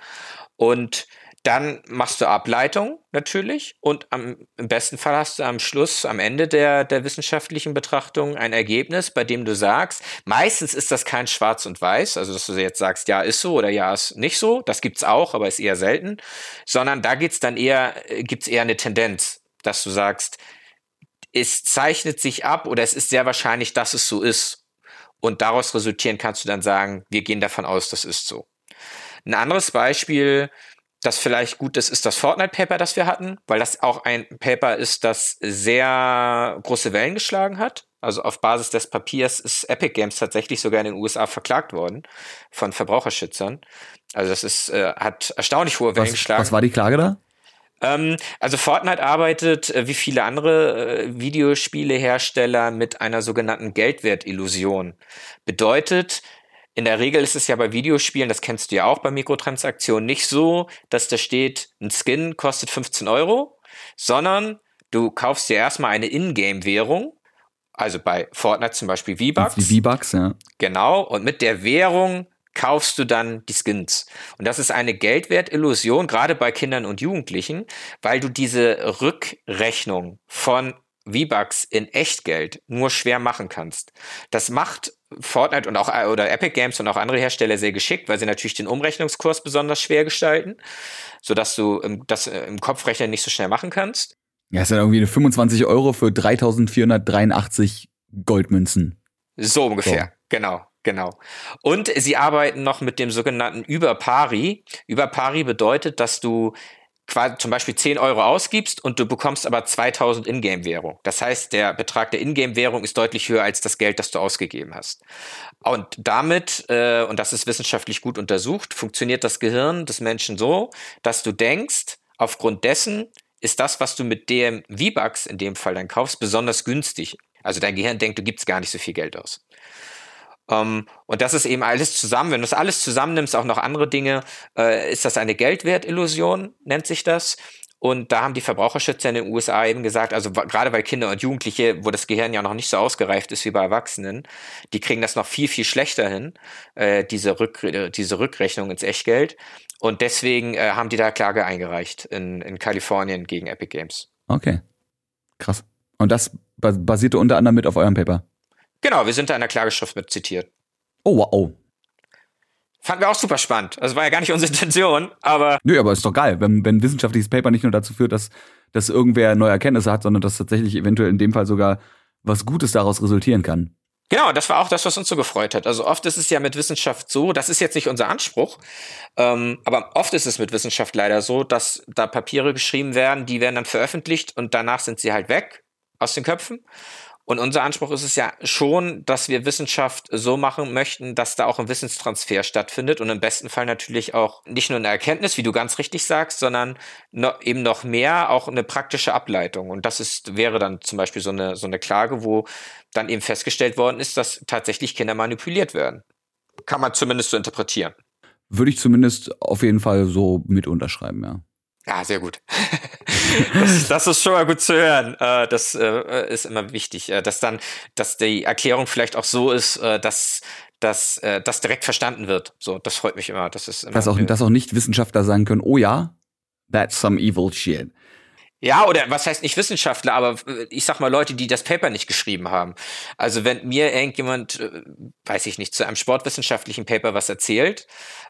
Und dann machst du Ableitung natürlich und am, im besten Fall hast du am Schluss, am Ende der, der wissenschaftlichen Betrachtung ein Ergebnis, bei dem du sagst, meistens ist das kein Schwarz und Weiß, also dass du jetzt sagst, ja ist so oder ja ist nicht so, das gibt's auch, aber ist eher selten, sondern da geht's dann eher, gibt's eher eine Tendenz, dass du sagst, es zeichnet sich ab oder es ist sehr wahrscheinlich, dass es so ist. Und daraus resultieren kannst du dann sagen, wir gehen davon aus, das ist so. Ein anderes Beispiel, das vielleicht gut ist, ist das Fortnite-Paper, das wir hatten, weil das auch ein Paper ist, das sehr große Wellen geschlagen hat. Also auf Basis des Papiers ist Epic Games tatsächlich sogar in den USA verklagt worden von Verbraucherschützern. Also das ist, äh, hat erstaunlich hohe Wellen was, geschlagen. Was war die Klage da? Ähm, also Fortnite arbeitet äh, wie viele andere äh, Videospielehersteller mit einer sogenannten Geldwertillusion. Bedeutet, in der Regel ist es ja bei Videospielen, das kennst du ja auch bei Mikrotransaktionen, nicht so, dass da steht, ein Skin kostet 15 Euro, sondern du kaufst dir erstmal eine Ingame-Währung, also bei Fortnite zum Beispiel V-Bucks. Die V-Bucks, ja. Genau, und mit der Währung kaufst du dann die Skins. Und das ist eine Geldwertillusion, gerade bei Kindern und Jugendlichen, weil du diese Rückrechnung von V-Bucks in Echtgeld nur schwer machen kannst. Das macht Fortnite und auch oder Epic Games und auch andere Hersteller sehr geschickt, weil sie natürlich den Umrechnungskurs besonders schwer gestalten, sodass du das äh, im Kopfrechner nicht so schnell machen kannst. Ja, ist ja irgendwie 25 Euro für 3483 Goldmünzen. So ungefähr, so. genau. Genau. Und sie arbeiten noch mit dem sogenannten Überpari. Überpari bedeutet, dass du quasi zum Beispiel 10 Euro ausgibst und du bekommst aber 2000 Ingame-Währung. Das heißt, der Betrag der Ingame-Währung ist deutlich höher als das Geld, das du ausgegeben hast. Und damit, äh, und das ist wissenschaftlich gut untersucht, funktioniert das Gehirn des Menschen so, dass du denkst, aufgrund dessen ist das, was du mit dem V-Bucks in dem Fall dann kaufst, besonders günstig. Also dein Gehirn denkt, du gibst gar nicht so viel Geld aus. Um, ähm, und das ist eben alles zusammen. Wenn du das alles zusammennimmst, auch noch andere Dinge, äh, ist das eine Geldwertillusion, nennt sich das. Und da haben die Verbraucherschützer in den USA eben gesagt, also gerade weil Kinder und Jugendliche, wo das Gehirn ja noch nicht so ausgereift ist wie bei Erwachsenen, die kriegen das noch viel, viel schlechter hin, äh, diese, Rück, diese Rückrechnung ins Echtgeld. Und deswegen äh, haben die da Klage eingereicht in, in Kalifornien gegen Epic Games. Okay. Krass. Und das basierte unter anderem mit auf eurem Paper? Genau, wir sind da in der Klageschrift mit zitiert. Oh, wow. Fanden wir auch super spannend. Also war ja gar nicht unsere Intention, aber. Nö, aber ist doch geil, wenn, wenn wissenschaftliches Paper nicht nur dazu führt, dass, dass irgendwer neue Erkenntnisse hat, sondern dass tatsächlich eventuell in dem Fall sogar was Gutes daraus resultieren kann. Genau, das war auch das, was uns so gefreut hat. Also oft ist es ja mit Wissenschaft so, das ist jetzt nicht unser Anspruch, ähm, aber oft ist es mit Wissenschaft leider so, dass da Papiere geschrieben werden, die werden dann veröffentlicht und danach sind sie halt weg aus den Köpfen. Und unser Anspruch ist es ja schon, dass wir Wissenschaft so machen möchten, dass da auch ein Wissenstransfer stattfindet und im besten Fall natürlich auch nicht nur eine Erkenntnis, wie du ganz richtig sagst, sondern noch, eben noch mehr auch eine praktische Ableitung. Und das ist, wäre dann zum Beispiel so eine, so eine Klage, wo dann eben festgestellt worden ist, dass tatsächlich Kinder manipuliert werden. Kann man zumindest so interpretieren. Würde ich zumindest auf jeden Fall so mit unterschreiben, ja. Ja, sehr gut. <laughs> das, das, ist schon mal gut zu hören. Äh, das äh, ist immer wichtig, äh, dass dann, dass die Erklärung vielleicht auch so ist, dass dass das direkt verstanden wird. So, das freut mich immer. Das ist immer dass auch, dass auch nicht Wissenschaftler sagen können, oh ja, that's some evil shit. Ja, oder was heißt nicht Wissenschaftler, aber äh, ich sag mal Leute, die das Paper nicht geschrieben haben. Also wenn mir irgendjemand, äh, weiß ich nicht, zu einem sportwissenschaftlichen Paper was erzählt,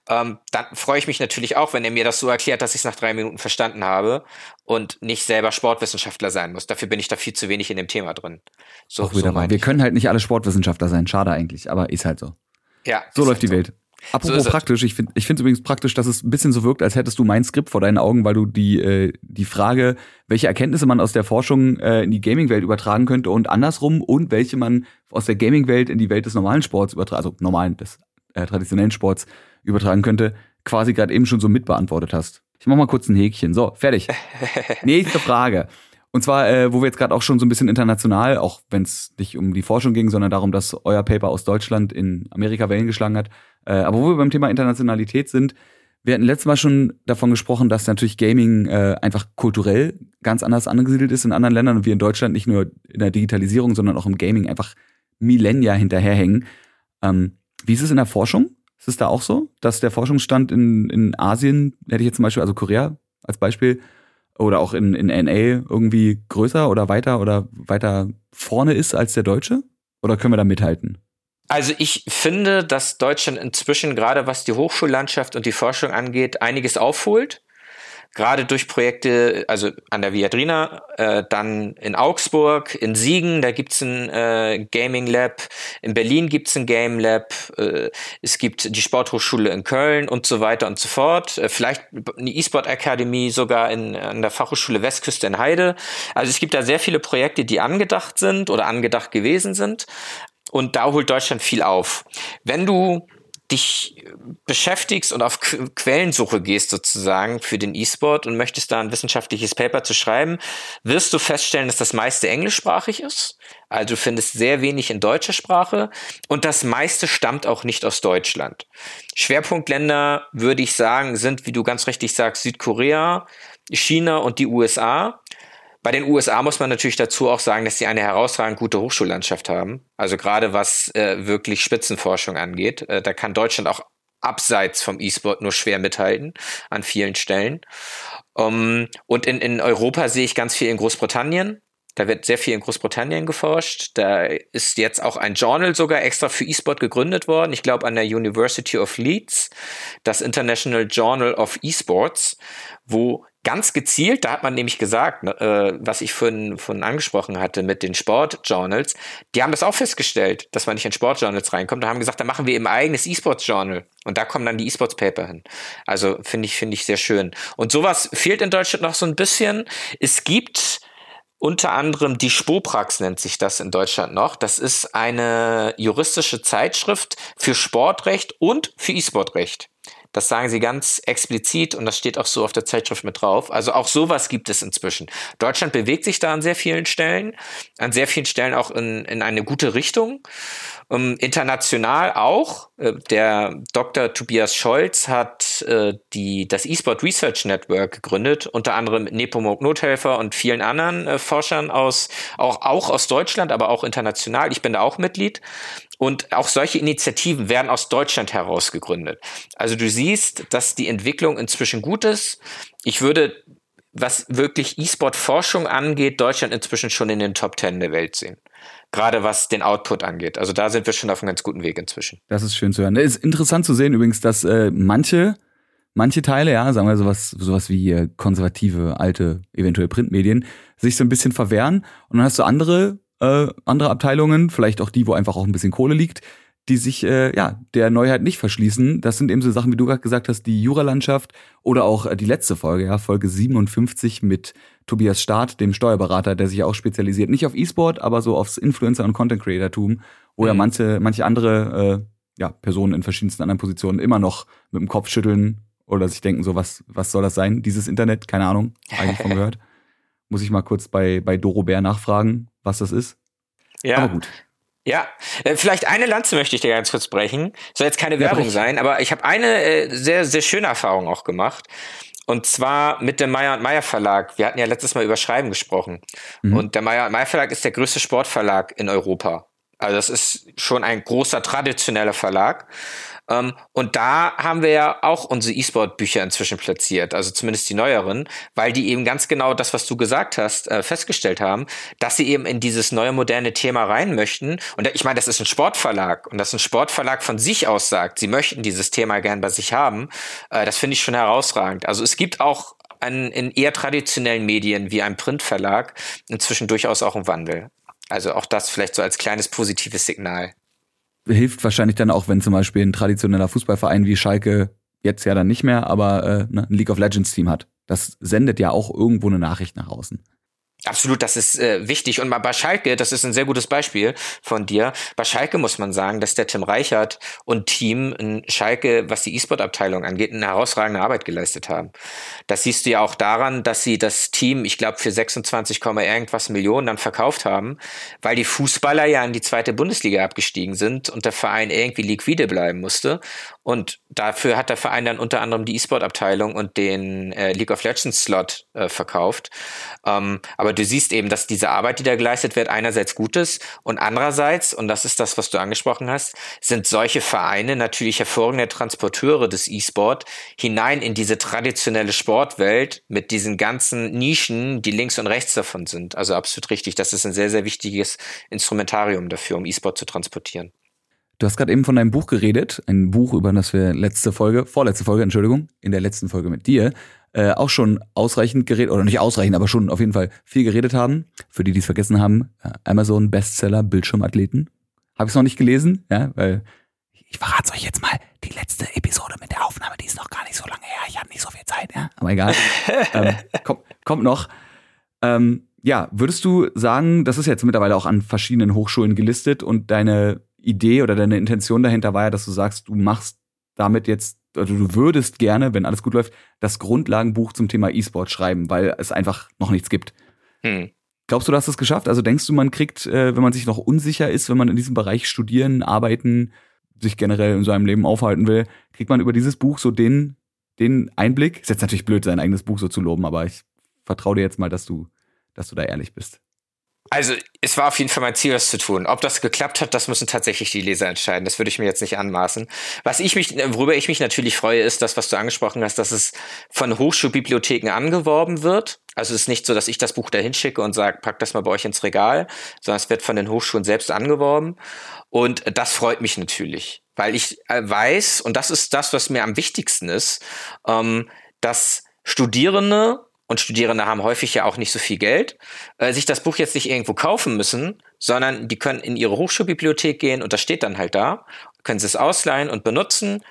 ähm, dann freue ich mich natürlich auch, wenn er mir das so erklärt, dass ich es nach drei Minuten verstanden habe und nicht selber Sportwissenschaftler sein muss. Dafür bin ich da viel zu wenig in dem Thema drin. So, auch wieder so Wir können halt nicht alle Sportwissenschaftler sein. Schade eigentlich, aber ist halt so. Ja. So läuft halt die so. Welt. Apropos so praktisch, ich finde ich finde übrigens praktisch, dass es ein bisschen so wirkt, als hättest du mein Skript vor deinen Augen, weil du die, äh, die Frage, welche Erkenntnisse man aus der Forschung äh, in die Gaming-Welt übertragen könnte und andersrum und welche man aus der Gaming-Welt in die Welt des normalen Sports übertragen, also normalen, des äh, traditionellen Sports übertragen könnte, quasi gerade eben schon so mitbeantwortet hast. Ich mach mal kurz ein Häkchen. So, fertig. <laughs> Nächste Frage. Und zwar, äh, wo wir jetzt gerade auch schon so ein bisschen international, auch wenn es nicht um die Forschung ging, sondern darum, dass euer Paper aus Deutschland in Amerika Wellen geschlagen hat. Äh, aber wo wir beim Thema Internationalität sind, wir hatten letztes Mal schon davon gesprochen, dass natürlich Gaming äh, einfach kulturell ganz anders angesiedelt ist in anderen Ländern und wir in Deutschland nicht nur in der Digitalisierung, sondern auch im Gaming einfach Millennia hinterherhängen. Ähm, wie ist es in der Forschung? Ist es da auch so, dass der Forschungsstand in, in Asien, hätte ich jetzt zum Beispiel, also Korea als Beispiel, oder auch in, in NA irgendwie größer oder weiter oder weiter vorne ist als der Deutsche? Oder können wir da mithalten? Also ich finde, dass Deutschland inzwischen gerade was die Hochschullandschaft und die Forschung angeht, einiges aufholt gerade durch Projekte, also an der Viadrina, äh, dann in Augsburg, in Siegen, da gibt's ein äh, Gaming Lab, in Berlin gibt's ein Game Lab, äh, es gibt die Sporthochschule in Köln und so weiter und so fort. Äh, vielleicht eine E-Sport Akademie sogar in, an der Fachhochschule Westküste in Heide. Also es gibt da sehr viele Projekte, die angedacht sind oder angedacht gewesen sind. Und da holt Deutschland viel auf. Wenn du dich beschäftigst und auf Quellensuche gehst sozusagen für den E-Sport und möchtest da ein wissenschaftliches Paper zu schreiben, wirst du feststellen, dass das meiste englischsprachig ist. Also du findest sehr wenig in deutscher Sprache und das meiste stammt auch nicht aus Deutschland. Schwerpunktländer, würde ich sagen, sind, wie du ganz richtig sagst, Südkorea, China und die USA. Bei den USA muss man natürlich dazu auch sagen, dass sie eine herausragend gute Hochschullandschaft haben. Also gerade was äh, wirklich Spitzenforschung angeht. Äh, da kann Deutschland auch abseits vom E-Sport nur schwer mithalten an vielen Stellen. Um, und in, in Europa sehe ich ganz viel in Großbritannien. Da wird sehr viel in Großbritannien geforscht. Da ist jetzt auch ein Journal sogar extra für E-Sport gegründet worden. Ich glaube an der University of Leeds, das International Journal of Esports, wo ganz gezielt, da hat man nämlich gesagt, ne, äh, was ich von, von angesprochen hatte mit den Sportjournals, die haben das auch festgestellt, dass man nicht in Sportjournals reinkommt. Da haben gesagt, da machen wir eben eigenes E-Sports-Journal und da kommen dann die E-Sports-Paper hin. Also finde ich, finde ich sehr schön. Und sowas fehlt in Deutschland noch so ein bisschen. Es gibt unter anderem die Spoprax nennt sich das in Deutschland noch. Das ist eine juristische Zeitschrift für Sportrecht und für E-Sportrecht. Das sagen sie ganz explizit und das steht auch so auf der Zeitschrift mit drauf. Also auch sowas gibt es inzwischen. Deutschland bewegt sich da an sehr vielen Stellen, an sehr vielen Stellen auch in, in eine gute Richtung. Ähm, international auch. Äh, der Dr. Tobias Scholz hat äh, die, das eSport Research Network gegründet, unter anderem mit Nepomuk Nothelfer und vielen anderen äh, Forschern aus, auch, auch aus Deutschland, aber auch international. Ich bin da auch Mitglied. Und auch solche Initiativen werden aus Deutschland heraus gegründet. Also du siehst, dass die Entwicklung inzwischen gut ist. Ich würde, was wirklich E-Sport-Forschung angeht, Deutschland inzwischen schon in den Top Ten der Welt sehen. Gerade was den Output angeht. Also da sind wir schon auf einem ganz guten Weg inzwischen. Das ist schön zu hören. Es ist interessant zu sehen übrigens, dass äh, manche manche Teile, ja, sagen wir sowas, sowas wie äh, konservative, alte, eventuell Printmedien, sich so ein bisschen verwehren. Und dann hast du andere äh, andere Abteilungen, vielleicht auch die, wo einfach auch ein bisschen Kohle liegt, die sich äh, ja der Neuheit nicht verschließen. Das sind eben so Sachen, wie du gerade gesagt hast, die Juralandschaft oder auch äh, die letzte Folge, ja, Folge 57 mit Tobias Staat, dem Steuerberater, der sich auch spezialisiert, nicht auf E-Sport, aber so aufs Influencer- und Content-Creator-Tum, wo mhm. ja manche, manche andere äh, ja, Personen in verschiedensten anderen Positionen immer noch mit dem Kopf schütteln oder sich denken, so, was, was soll das sein, dieses Internet? Keine Ahnung, eigentlich von <laughs> gehört. Muss ich mal kurz bei, bei Doro Bär nachfragen, was das ist. Ja. Aber gut. Ja, äh, vielleicht eine Lanze möchte ich dir ganz kurz brechen. Soll jetzt keine Werbung ja, sein, aber ich habe eine äh, sehr, sehr schöne Erfahrung auch gemacht. Und zwar mit dem Meyer und Meyer Verlag. Wir hatten ja letztes Mal über Schreiben gesprochen. Mhm. Und der Meyer und Meyer Verlag ist der größte Sportverlag in Europa. Also das ist schon ein großer traditioneller Verlag. Ähm, und da haben wir ja auch unsere E-Sport-Bücher inzwischen platziert, also zumindest die neueren, weil die eben ganz genau das, was du gesagt hast, äh, festgestellt haben, dass sie eben in dieses neue moderne Thema rein möchten. Und ich meine, das ist ein Sportverlag und dass ein Sportverlag von sich aus sagt, sie möchten dieses Thema gern bei sich haben, äh, das finde ich schon herausragend. Also es gibt auch an, in eher traditionellen Medien wie einem Printverlag inzwischen durchaus auch einen Wandel. Also auch das vielleicht so als kleines positives Signal hilft wahrscheinlich dann auch, wenn zum Beispiel ein traditioneller Fußballverein wie Schalke jetzt ja dann nicht mehr, aber äh, ne, ein League of Legends Team hat. Das sendet ja auch irgendwo eine Nachricht nach außen. Absolut, das ist äh, wichtig. Und mal bei Schalke, das ist ein sehr gutes Beispiel von dir. Bei Schalke muss man sagen, dass der Tim Reichert und Team in Schalke, was die E-Sport-Abteilung angeht, eine herausragende Arbeit geleistet haben. Das siehst du ja auch daran, dass sie das Team, ich glaube, für 26, irgendwas Millionen dann verkauft haben, weil die Fußballer ja in die zweite Bundesliga abgestiegen sind und der Verein irgendwie liquide bleiben musste. Und dafür hat der Verein dann unter anderem die E-Sport-Abteilung und den äh, League of Legends-Slot äh, verkauft. Ähm, aber du siehst eben, dass diese Arbeit, die da geleistet wird, einerseits gut ist und andererseits, und das ist das, was du angesprochen hast, sind solche Vereine natürlich hervorragende Transporteure des E-Sport hinein in diese traditionelle Sportwelt mit diesen ganzen Nischen, die links und rechts davon sind. Also absolut richtig. Das ist ein sehr, sehr wichtiges Instrumentarium dafür, um E-Sport zu transportieren. Du hast gerade eben von deinem Buch geredet, ein Buch, über das wir letzte Folge, vorletzte Folge, Entschuldigung, in der letzten Folge mit dir, äh, auch schon ausreichend geredet, oder nicht ausreichend, aber schon auf jeden Fall viel geredet haben. Für die, die es vergessen haben, äh, Amazon Bestseller Bildschirmathleten. Habe ich noch nicht gelesen, ja, weil ich verrate euch jetzt mal, die letzte Episode mit der Aufnahme, die ist noch gar nicht so lange her. Ich hatte nicht so viel Zeit, ja. Aber egal. <laughs> ähm, komm, kommt noch. Ähm, ja, würdest du sagen, das ist jetzt mittlerweile auch an verschiedenen Hochschulen gelistet und deine Idee oder deine Intention dahinter war ja, dass du sagst, du machst damit jetzt, also du würdest gerne, wenn alles gut läuft, das Grundlagenbuch zum Thema E-Sport schreiben, weil es einfach noch nichts gibt. Hm. Glaubst du, du hast es geschafft? Also denkst du, man kriegt, äh, wenn man sich noch unsicher ist, wenn man in diesem Bereich studieren, arbeiten, sich generell in seinem Leben aufhalten will, kriegt man über dieses Buch so den, den Einblick? Ist jetzt natürlich blöd, sein eigenes Buch so zu loben, aber ich vertraue dir jetzt mal, dass du, dass du da ehrlich bist. Also, es war auf jeden Fall mein Ziel, das zu tun. Ob das geklappt hat, das müssen tatsächlich die Leser entscheiden. Das würde ich mir jetzt nicht anmaßen. Was ich mich, worüber ich mich natürlich freue, ist das, was du angesprochen hast, dass es von Hochschulbibliotheken angeworben wird. Also es ist nicht so, dass ich das Buch dahin schicke und sage, pack das mal bei euch ins Regal, sondern es wird von den Hochschulen selbst angeworben. Und das freut mich natürlich, weil ich äh, weiß, und das ist das, was mir am wichtigsten ist, ähm, dass Studierende und Studierende haben häufig ja auch nicht so viel Geld, äh, sich das Buch jetzt nicht irgendwo kaufen müssen, sondern die können in ihre Hochschulbibliothek gehen und das steht dann halt da, können sie es ausleihen und benutzen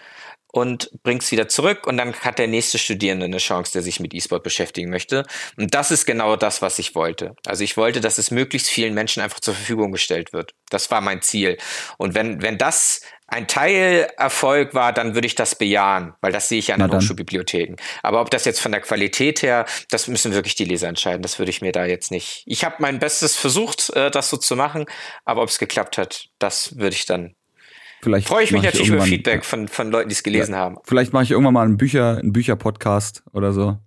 und bringt es wieder zurück und dann hat der nächste Studierende eine Chance, der sich mit E-Sport beschäftigen möchte. Und das ist genau das, was ich wollte. Also ich wollte, dass es möglichst vielen Menschen einfach zur Verfügung gestellt wird. Das war mein Ziel. Und wenn, wenn das ein Teilerfolg war, dann würde ich das bejahen, weil das sehe ich an den Hochschulbibliotheken. Aber ob das jetzt von der Qualität her, das müssen wirklich die Leser entscheiden. Das würde ich mir da jetzt nicht. Ich habe mein Bestes versucht, äh, das so zu machen, aber ob es geklappt hat, das würde ich dann Vielleicht freue ich mich natürlich über Feedback von, von Leuten, die es gelesen ja, haben. Vielleicht mache ich irgendwann mal einen Bücher, einen Bücher-Podcast oder so.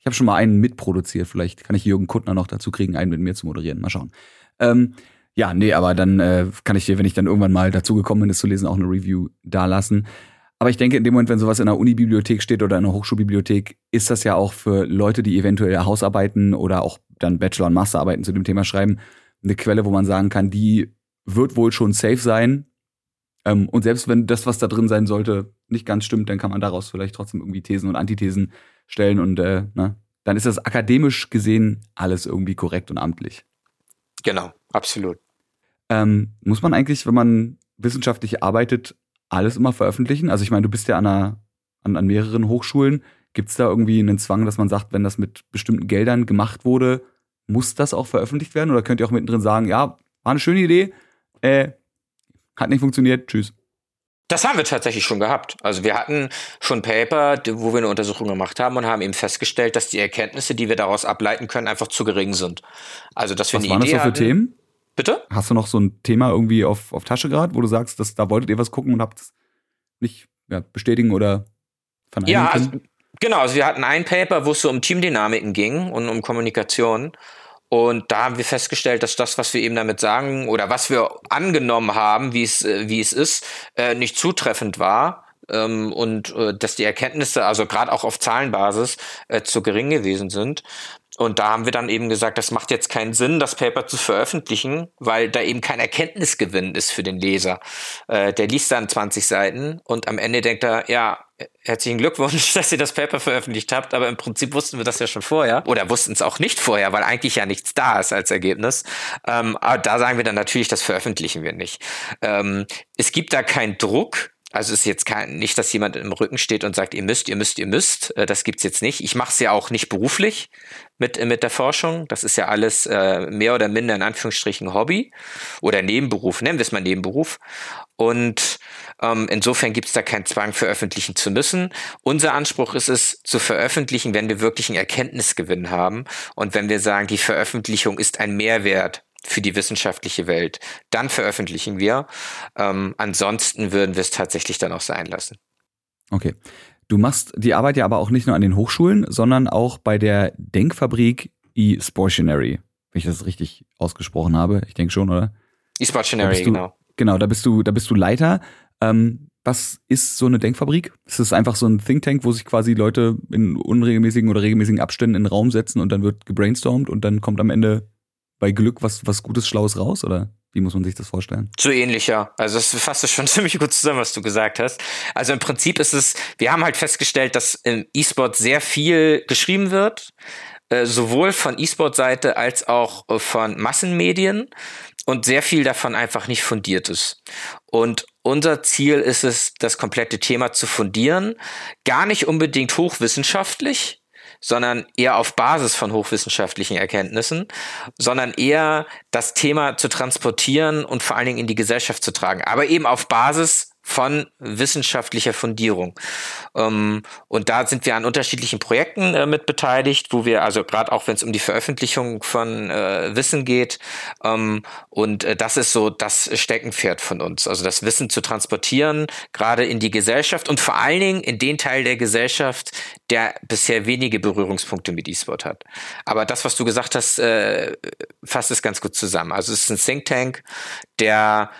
Ich habe schon mal einen mitproduziert. Vielleicht kann ich Jürgen Kuttner noch dazu kriegen, einen mit mir zu moderieren. Mal schauen. Ähm, ja, nee, aber dann äh, kann ich dir, wenn ich dann irgendwann mal dazu gekommen bin, das zu lesen, auch eine Review da lassen. Aber ich denke, in dem Moment, wenn sowas in einer Unibibliothek steht oder in einer Hochschulbibliothek, ist das ja auch für Leute, die eventuell Hausarbeiten oder auch dann Bachelor- und Masterarbeiten zu dem Thema schreiben, eine Quelle, wo man sagen kann, die wird wohl schon safe sein, ähm, und selbst wenn das, was da drin sein sollte, nicht ganz stimmt, dann kann man daraus vielleicht trotzdem irgendwie Thesen und Antithesen stellen und äh, ne, dann ist das akademisch gesehen alles irgendwie korrekt und amtlich. Genau, absolut. Ähm, muss man eigentlich, wenn man wissenschaftlich arbeitet, alles immer veröffentlichen? Also ich meine, du bist ja an, einer, an, an mehreren Hochschulen. Gibt es da irgendwie einen Zwang, dass man sagt, wenn das mit bestimmten Geldern gemacht wurde, muss das auch veröffentlicht werden? Oder könnt ihr auch mittendrin sagen, ja, war eine schöne Idee, äh, hat nicht funktioniert, tschüss. Das haben wir tatsächlich schon gehabt. Also wir hatten schon Paper, wo wir eine Untersuchung gemacht haben und haben eben festgestellt, dass die Erkenntnisse, die wir daraus ableiten können, einfach zu gering sind. Also dass wir was eine waren Idee das so für hatten. Themen? Bitte? Hast du noch so ein Thema irgendwie auf, auf Tasche gerade, wo du sagst, dass, da wolltet ihr was gucken und habt es nicht ja, bestätigen oder verneinen Ja, also, genau. Also wir hatten ein Paper, wo es so um Teamdynamiken ging und um Kommunikation. Und da haben wir festgestellt, dass das, was wir eben damit sagen oder was wir angenommen haben, wie es, äh, wie es ist, äh, nicht zutreffend war. Ähm, und äh, dass die Erkenntnisse, also gerade auch auf Zahlenbasis, zu gering gewesen sind. Und da haben wir dann eben gesagt, das macht jetzt keinen Sinn, das Paper zu veröffentlichen, weil da eben kein Erkenntnisgewinn ist für den Leser. Äh, der liest dann 20 Seiten und am Ende denkt er, ja, herzlichen Glückwunsch, <laughs> dass ihr das Paper veröffentlicht habt, aber im Prinzip wussten wir das ja schon vorher oder wussten es auch nicht vorher, weil eigentlich ja nichts da ist als Ergebnis. Ähm, aber da sagen wir dann natürlich, das veröffentlichen wir nicht. Ähm, es gibt da keinen Druck, also es ist jetzt kein, nicht, dass jemand im Rücken steht und sagt, ihr müsst, ihr müsst, ihr müsst. Äh, das gibt's jetzt nicht. Ich mache es ja auch nicht beruflich mit, mit der Forschung. Das ist ja alles äh, mehr oder minder in Anführungsstrichen Hobby oder Nebenberuf, nennen wir es mal Nebenberuf. Und ähm, insofern gibt's da keinen Zwang, veröffentlichen zu müssen. Unser Anspruch ist es, zu veröffentlichen, wenn wir wirklich einen Erkenntnisgewinn haben und wenn wir sagen, die Veröffentlichung ist ein Mehrwert für die wissenschaftliche Welt. Dann veröffentlichen wir. Ähm, ansonsten würden wir es tatsächlich dann auch sein lassen. Okay. Du machst die Arbeit ja aber auch nicht nur an den Hochschulen, sondern auch bei der Denkfabrik eSportionary, wenn ich das richtig ausgesprochen habe. Ich denke schon, oder? eSportionary, genau. Genau, da bist du, da bist du Leiter. Ähm, was ist so eine Denkfabrik? Ist es einfach so ein Think Tank, wo sich quasi Leute in unregelmäßigen oder regelmäßigen Abständen in den Raum setzen und dann wird gebrainstormt und dann kommt am Ende bei Glück was, was Gutes, Schlaues raus, oder? Wie muss man sich das vorstellen? So ähnlich, ja. Also es fasst schon <laughs> ziemlich gut zusammen, was du gesagt hast. Also im Prinzip ist es, wir haben halt festgestellt, dass im E-Sport sehr viel geschrieben wird, äh, sowohl von E-Sport-Seite als auch äh, von Massenmedien und sehr viel davon einfach nicht fundiert ist. Und unser Ziel ist es, das komplette Thema zu fundieren, gar nicht unbedingt hochwissenschaftlich, sondern eher auf Basis von hochwissenschaftlichen Erkenntnissen, sondern eher das Thema zu transportieren und vor allen Dingen in die Gesellschaft zu tragen, aber eben auf Basis von wissenschaftlicher Fundierung. Ähm, und da sind wir an unterschiedlichen Projekten äh, mit beteiligt, wo wir, also gerade auch wenn es um die Veröffentlichung von äh, Wissen geht, ähm, und äh, das ist so das Steckenpferd von uns, also das Wissen zu transportieren, gerade in die Gesellschaft und vor allen Dingen in den Teil der Gesellschaft, der bisher wenige Berührungspunkte mit E-Sport hat. Aber das, was du gesagt hast, äh, fasst es ganz gut zusammen. Also es ist ein Think Tank, der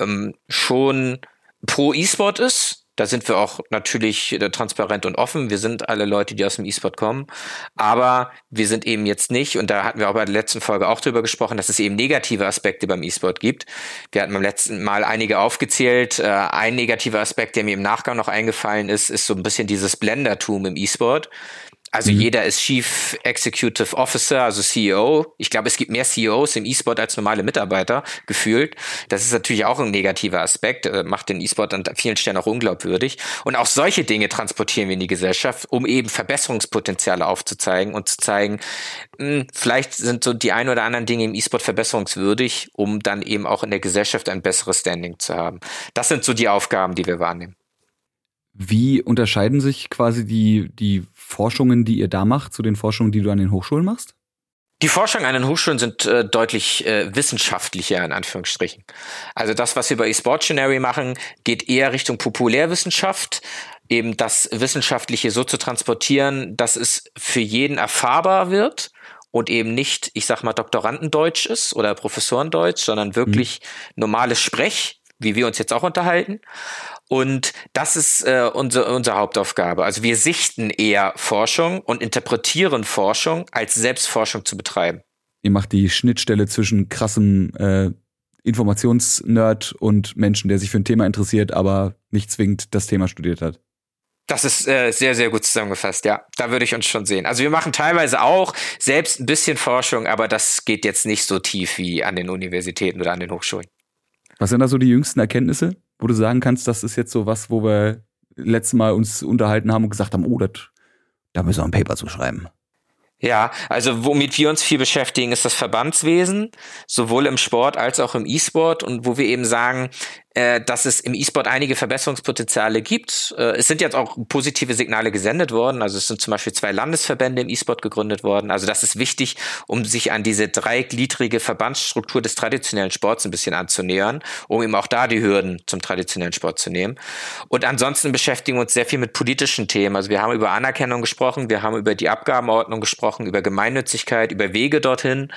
ähm, schon pro E-Sport ist. Da sind wir auch natürlich äh, transparent und offen. Wir sind alle Leute, die aus dem E-Sport kommen. Aber wir sind eben jetzt nicht, und da hatten wir auch bei der letzten Folge auch drüber gesprochen, dass es eben negative Aspekte beim E-Sport gibt. Wir hatten beim letzten Mal einige aufgezählt. Äh, ein negativer Aspekt, der mir im Nachgang noch eingefallen ist, ist so ein bisschen dieses Blendertum im E-Sport. Also mhm. jeder ist Chief Executive Officer, also CEO. Ich glaube, es gibt mehr CEOs im E-Sport als normale Mitarbeiter, gefühlt. Das ist natürlich auch ein negativer Aspekt, äh, macht den E-Sport an vielen Stellen auch unglaubwürdig. Und auch solche Dinge transportieren wir in die Gesellschaft, um eben Verbesserungspotenziale aufzuzeigen und zu zeigen, mh, hm, vielleicht sind so die ein oder anderen Dinge im E-Sport verbesserungswürdig, um dann eben auch in der Gesellschaft ein besseres Standing zu haben. Das sind so die Aufgaben, die wir wahrnehmen. Wie unterscheiden sich quasi die, die Forschungen, die ihr da macht, zu den Forschungen, die du an den Hochschulen machst? Die Forschungen an den Hochschulen sind äh, deutlich äh, wissenschaftlicher in Anführungsstrichen. Also das, was wir bei eSportionary machen, geht eher Richtung Populärwissenschaft, eben das Wissenschaftliche so zu transportieren, dass es für jeden erfahrbar wird und eben nicht, ich sag mal, Doktorandendeutsch ist oder Professorendeutsch, sondern wirklich mhm. normales Sprech, wie wir uns jetzt auch unterhalten. Und das ist äh, unsere, unsere Hauptaufgabe. Also wir sichten eher Forschung und interpretieren Forschung, als Selbstforschung zu betreiben. Ihr macht die Schnittstelle zwischen krassem äh, Informationsnerd und Menschen, der sich für ein Thema interessiert, aber nicht zwingend das Thema studiert hat. Das ist äh, sehr, sehr gut zusammengefasst, ja. Da würde ich uns schon sehen. Also wir machen teilweise auch selbst ein bisschen Forschung, aber das geht jetzt nicht so tief wie an den Universitäten oder an den Hochschulen. Was sind da so die jüngsten Erkenntnisse? Wo du sagen kannst, das ist jetzt so was, wo wir letztes Mal uns unterhalten haben und gesagt haben, oh, das, da müssen wir ein Paper zu schreiben. Ja, also womit wir uns viel beschäftigen, ist das Verbandswesen, sowohl im Sport als auch im E-Sport und wo wir eben sagen, äh, dass es im E-Sport einige Verbesserungspotenziale gibt. Äh, es sind jetzt auch positive Signale gesendet worden. Also es sind zum Beispiel zwei Landesverbände im E-Sport gegründet worden. Also das ist wichtig, um sich an diese dreigliedrige Verbandsstruktur des traditionellen Sports ein bisschen anzunähern, um eben auch da die Hürden zum traditionellen Sport zu nehmen. Und ansonsten beschäftigen wir uns sehr viel mit politischen Themen. Also wir haben über Anerkennung gesprochen, wir haben über die Abgabenordnung gesprochen, über Gemeinnützigkeit, über Wege dorthin.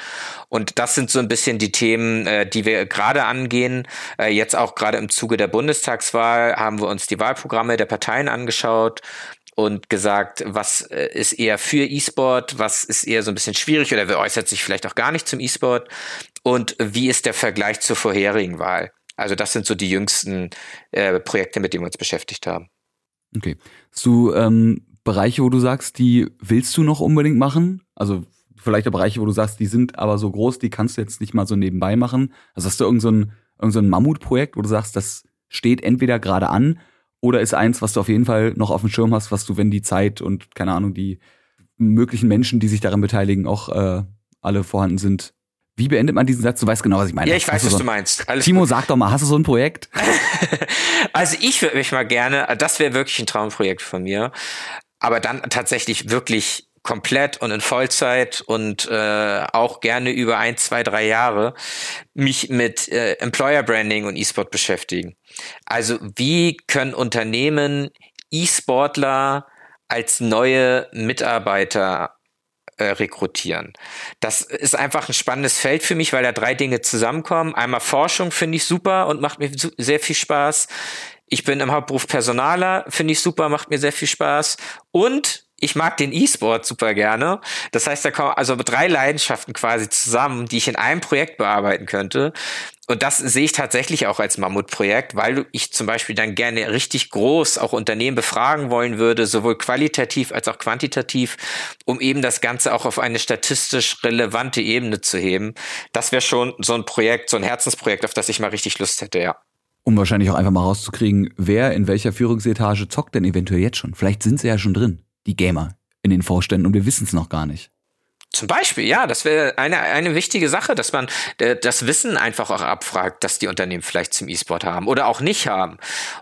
Und das sind so ein bisschen die Themen, äh, die wir gerade angehen. Jetzt auch gerade im Zuge der Bundestagswahl haben wir uns die Wahlprogramme der Parteien angeschaut und gesagt, was äh, ist eher für E-Sport, was ist eher so ein bisschen schwierig oder wer äußert sich vielleicht auch gar nicht zum E-Sport und wie ist der Vergleich zur vorherigen Wahl. Also das sind so die jüngsten äh, Projekte, mit denen wir uns beschäftigt haben. Okay. Du ähm, Bereiche, wo du sagst, die willst du noch unbedingt machen? Also vielleicht auch Bereiche, wo du sagst, die sind aber so groß, die kannst du jetzt nicht mal so nebenbei machen. Also hast du irgendeinen so irgend so ein Mammutprojekt, wo du sagst, das steht entweder gerade an oder ist eins, was du auf jeden Fall noch auf dem Schirm hast, was du, wenn die Zeit und keine Ahnung, die möglichen Menschen, die sich daran beteiligen, auch äh, alle vorhanden sind. Wie beendet man diesen Satz? Du weißt genau, was ich meine. Ja, ich weiß, was so, du meinst. Alles Timo, gut. sag doch mal, hast du so ein Projekt? <laughs> also ich würde mich mal gerne, das wäre wirklich ein Traumprojekt von mir, aber dann tatsächlich wirklich komplett und in Vollzeit und äh, auch gerne über ein, zwei, drei Jahre mich mit äh, Employer Branding und E-Sport beschäftigen. Also wie können Unternehmen E-Sportler als neue Mitarbeiter äh, rekrutieren. Das ist einfach ein spannendes Feld für mich, weil da drei Dinge zusammenkommen. Einmal Forschung finde ich super und macht mir sehr viel Spaß. Ich bin im Hauptberuf Personaler, finde ich super, macht mir sehr viel Spaß. Und ich mag den E-Sport super gerne. Das heißt, da kommen also drei Leidenschaften quasi zusammen, die ich in einem Projekt bearbeiten könnte. Und das sehe ich tatsächlich auch als Mammutprojekt, weil ich zum Beispiel dann gerne richtig groß auch Unternehmen befragen wollen würde, sowohl qualitativ als auch quantitativ, um eben das Ganze auch auf eine statistisch relevante Ebene zu heben. Das wäre schon so ein Projekt, so ein Herzensprojekt, auf das ich mal richtig Lust hätte, ja. Um wahrscheinlich auch einfach mal rauszukriegen, wer in welcher Führungsetage zockt denn eventuell jetzt schon. Vielleicht sind sie ja schon drin die Gamer in den Vorständen und wir wissen es noch gar nicht. Zum Beispiel, ja, das wäre eine, eine wichtige Sache, dass man äh, das Wissen einfach auch abfragt, dass die Unternehmen vielleicht zum E-Sport haben oder auch nicht haben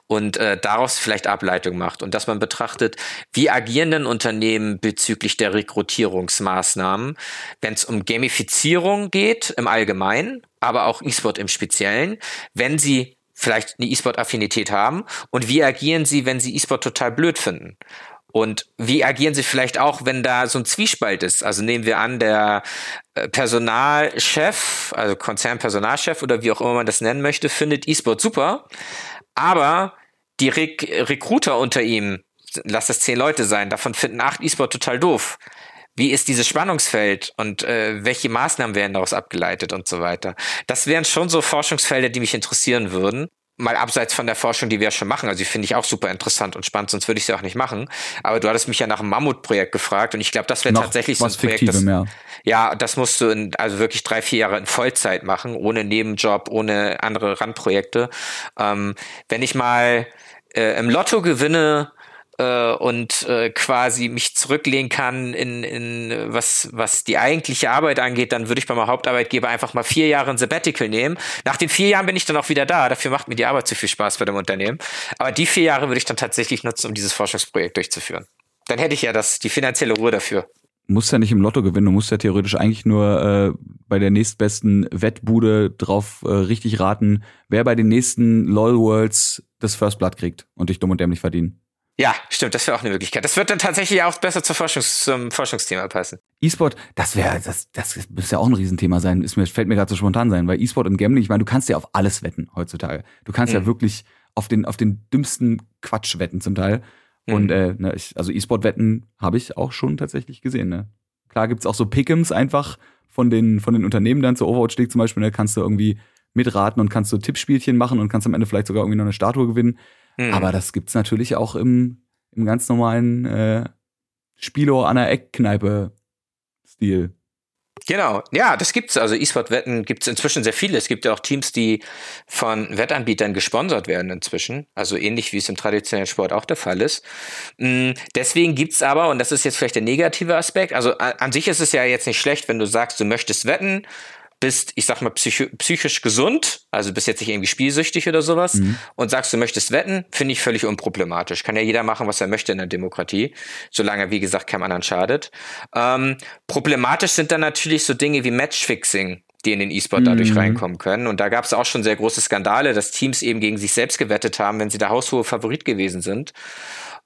und äh, daraus vielleicht Ableitung macht und dass man betrachtet, wie agieren denn Unternehmen bezüglich der Rekrutierungsmaßnahmen, wenn es um Gamifizierung geht im Allgemeinen, aber auch E-Sport im Speziellen, wenn sie vielleicht eine E-Sport-Affinität haben und wie agieren sie, wenn sie E-Sport total blöd finden. Und wie agieren Sie vielleicht auch, wenn da so ein Zwiespalt ist? Also nehmen wir an, der äh, Personalchef, also Konzernpersonalchef oder wie auch immer man das nennen möchte, findet E-Sport super, aber die Re Recruiter unter ihm, lass das zehn Leute sein, davon finden acht E-Sport total doof. Wie ist dieses Spannungsfeld und äh, welche Maßnahmen werden daraus abgeleitet und so weiter? Das wären schon so Forschungsfelder, die mich interessieren würden mal abseits von der Forschung, die wir schon machen, also die finde ich auch super interessant und spannend, sonst würde ich sie auch nicht machen. Aber du hattest mich ja nach einem Mammutprojekt gefragt und ich glaube, das wäre tatsächlich so ein Projekt. Das, mehr. Ja, das musst du in, also wirklich drei, vier Jahre in Vollzeit machen, ohne Nebenjob, ohne andere Randprojekte. Ähm, wenn ich mal äh, im Lotto gewinne, äh, und äh, quasi mich zurücklehnen kann in, in was, was die eigentliche Arbeit angeht, dann würde ich bei meinem Hauptarbeitgeber einfach mal vier Jahre ein Sabbatical nehmen. Nach den vier Jahren bin ich dann auch wieder da. Dafür macht mir die Arbeit zu viel Spaß bei dem Unternehmen. Aber die vier Jahre würde ich dann tatsächlich nutzen, um dieses Forschungsprojekt durchzuführen. Dann hätte ich ja das, die finanzielle Ruhe dafür musst ja nicht im Lotto gewinnen, du musst ja theoretisch eigentlich nur äh, bei der nächstbesten Wettbude drauf äh, richtig raten, wer bei den nächsten LOL Worlds das First Blood kriegt und dich dumm und dämlich verdienen. Ja, stimmt, das wäre auch eine Möglichkeit. Das wird dann tatsächlich auch besser zur Forschungs zum Forschungsthema passen. E-Sport, das wäre, das, das müsste ja auch ein Riesenthema sein. Ist mir, fällt mir gerade so spontan sein, weil E-Sport und Gambling, ich meine, du kannst ja auf alles wetten heutzutage. Du kannst mhm. ja wirklich auf den, auf den dümmsten Quatsch wetten zum Teil. Und mhm. äh, ne, ich, also E-Sport-Wetten habe ich auch schon tatsächlich gesehen. Ne? Klar gibt's auch so Pick'ems einfach von den, von den Unternehmen dann zu Overwatch League zum Beispiel. Da ne, kannst du irgendwie mitraten und kannst so Tippspielchen machen und kannst am Ende vielleicht sogar irgendwie noch eine Statue gewinnen. Mhm. Aber das gibt's natürlich auch im, im ganz normalen äh, Spielo an der Eckkneipe-Stil. Genau, ja, das gibt's. Also E-Sport-Wetten gibt's inzwischen sehr viele. Es gibt ja auch Teams, die von Wettanbietern gesponsert werden inzwischen. Also ähnlich wie es im traditionellen Sport auch der Fall ist. Mm, deswegen gibt's aber, und das ist jetzt vielleicht der negative Aspekt, also an sich ist es ja jetzt nicht schlecht, wenn du sagst, du möchtest wetten, bist, ich sag mal, psych psychisch gesund, also bist jetzt nicht irgendwie spielsüchtig oder sowas mhm. und sagst, du möchtest wetten, finde ich völlig unproblematisch. Kann ja jeder machen, was er möchte in der Demokratie, solange, wie gesagt, keinem anderen schadet. Ähm, problematisch sind dann natürlich so Dinge wie Matchfixing, die in den E-Sport dadurch mhm. reinkommen können. Und da gab es auch schon sehr große Skandale, dass Teams eben gegen sich selbst gewettet haben, wenn sie der haushohe Favorit gewesen sind.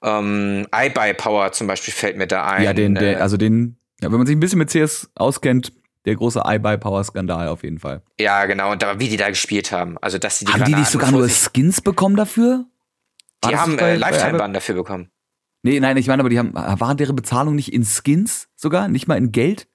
Ähm, iBuy Power zum Beispiel fällt mir da ein. Ja, den, der, äh, also den, ja, wenn man sich ein bisschen mit CS auskennt, der große iBuy-Power-Skandal auf jeden Fall. Ja, genau. Und da, wie die da gespielt haben. Also, dass sie die Haben die nicht sogar nur Skins bekommen dafür? War die haben äh, Lifetime-Ban dafür bekommen. Nee, nein, ich meine, aber die haben, waren deren Bezahlung nicht in Skins sogar? Nicht mal in Geld?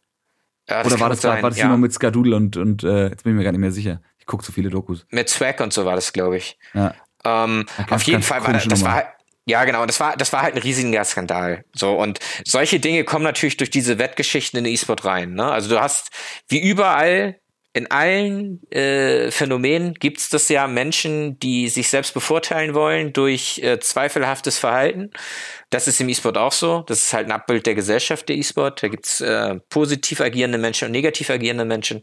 Ja, Oder war das, sein, war das ja. immer mit Skadoodle und, und äh, jetzt bin ich mir gar nicht mehr sicher. Ich gucke zu viele Dokus. Mit Swag und so war das, glaube ich. Ja. Ähm, auf jeden Fall war das, das war, ja, genau. Das war, das war halt ein riesiger Skandal. So. Und solche Dinge kommen natürlich durch diese Wettgeschichten in den E-Sport rein. Ne? Also du hast wie überall in allen äh, Phänomenen gibt es das ja Menschen, die sich selbst bevorteilen wollen durch äh, zweifelhaftes Verhalten. Das ist im E-Sport auch so. Das ist halt ein Abbild der Gesellschaft der E-Sport. Da gibt's äh, positiv agierende Menschen und negativ agierende Menschen.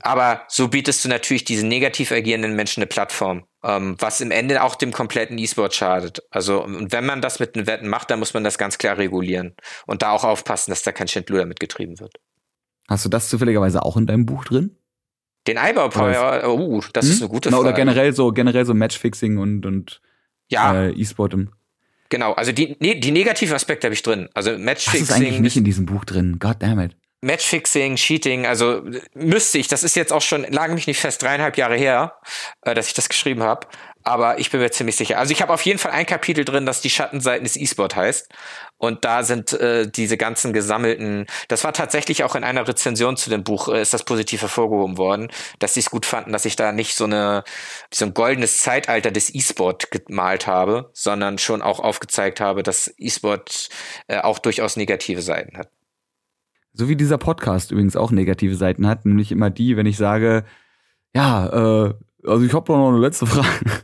Aber so bietest du natürlich diesen negativ agierenden Menschen eine Plattform, ähm, was im Ende auch dem kompletten E-Sport schadet. Also, und wenn man das mit den Wetten macht, dann muss man das ganz klar regulieren und da auch aufpassen, dass da kein Schindluder mitgetrieben wird. Hast du das zufälligerweise auch in deinem Buch drin? Den Eibau-Power, oh, uh, das hm? ist eine gute Frage. Oder generell so, generell so Matchfixing und, und ja. äh, E-Sport im. Genau, also die, nee, die negativen Aspekte habe ich drin. Also Matchfixing. Das ist eigentlich nicht in diesem Buch drin. God damn it. Matchfixing, Cheating, also müsste ich, das ist jetzt auch schon, lag mich nicht fest, dreieinhalb Jahre her, äh, dass ich das geschrieben habe. Aber ich bin mir ziemlich sicher. Also ich habe auf jeden Fall ein Kapitel drin, das die Schattenseiten des E-Sport heißt. Und da sind äh, diese ganzen gesammelten, das war tatsächlich auch in einer Rezension zu dem Buch, äh, ist das positiv hervorgehoben worden, dass sie es gut fanden, dass ich da nicht so eine so ein goldenes Zeitalter des E-Sport gemalt habe, sondern schon auch aufgezeigt habe, dass E-Sport äh, auch durchaus negative Seiten hat. So wie dieser Podcast übrigens auch negative Seiten hat, nämlich immer die, wenn ich sage, ja, äh, Also ich habe noch eine letzte Frage. <laughs>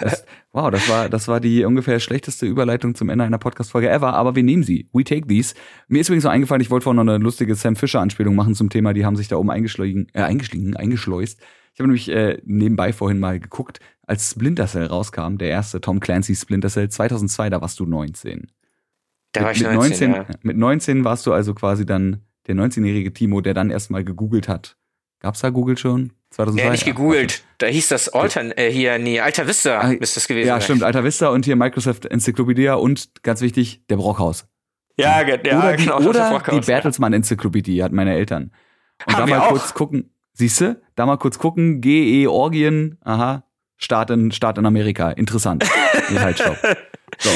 Das, wow, das war, das war die ungefähr schlechteste Überleitung zum Ende einer Podcast-Folge ever, aber wir nehmen sie. We take these. Mir ist übrigens noch eingefallen, ich wollte vorhin noch eine lustige Sam Fisher-Anspielung machen zum Thema, die haben sich da oben eingeschleust, äh, eingeschlingen, eingeschleust. Ich habe nämlich äh, nebenbei vorhin mal geguckt, als Splinter Cell rauskam, der erste Tom Clancy Splinter Cell 2002, da warst du 19. Da war mit, ich mit 19, 19 ja. Mit 19 warst du also quasi dann der 19-jährige Timo, der dann erstmal gegoogelt hat. Gab's da Google schon? 2002? Nee, nicht gegoogelt. Da hieß das Altern, äh, hier, nee, Alta Vista Ah, müsste es gewesen Ja, stimmt. Alta Vista und hier Microsoft Enzyklopädie und ganz wichtig, der Brockhaus. Ja, ge- ja oder die, genau. das oder Brockhaus, die ja. Bertelsmann Enzyklopädie hatten meine Eltern. Und Haben da mal auch. kurz gucken, siehste, da mal kurz gucken, Georgien, aha, Staat in, Staat in Amerika, interessant. <laughs> nee, halt, stopp. So.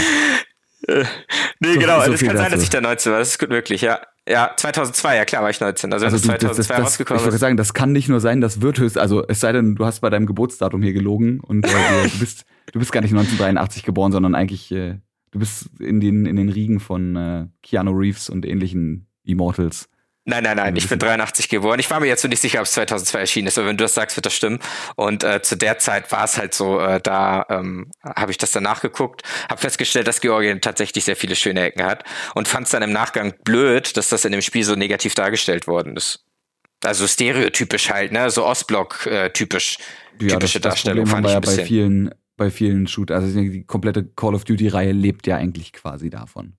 Nee, So- genau. so das kann sein, dazu. dass ich da 19 war. Das ist gut möglich, ja. Ja, 2002, ja klar war ich 19. Also, Also du, das das, das, 2002 das, ich rausgekommen wollte ist. sagen, das kann nicht nur sein, das wird höchst, also es sei denn, du hast bei deinem Geburtsdatum hier gelogen und äh, du, du bist du bist gar nicht 1983 geboren, sondern eigentlich äh, du bist in den in den Riegen von äh, Keanu Reeves und ähnlichen Immortals. Nein, nein, nein, Ja, ich bin das- 83 geboren. Ich war mir jetzt so nicht sicher, ob es 2002 erschienen ist, aber wenn du das sagst, wird das stimmen. Und äh, zu der Zeit war es halt so, äh, da ähm, habe ich das dann nachgeguckt, habe festgestellt, dass Georgien tatsächlich sehr viele schöne Ecken hat und fand es dann im Nachgang blöd, dass das in dem Spiel so negativ dargestellt worden ist. Also stereotypisch halt, ne, so Ostblock-typisch. typische Darstellung Problem haben fand wir ich ja ein bei bisschen. vielen bei vielen Shoot, also die komplette Call of Duty Reihe lebt ja eigentlich quasi davon.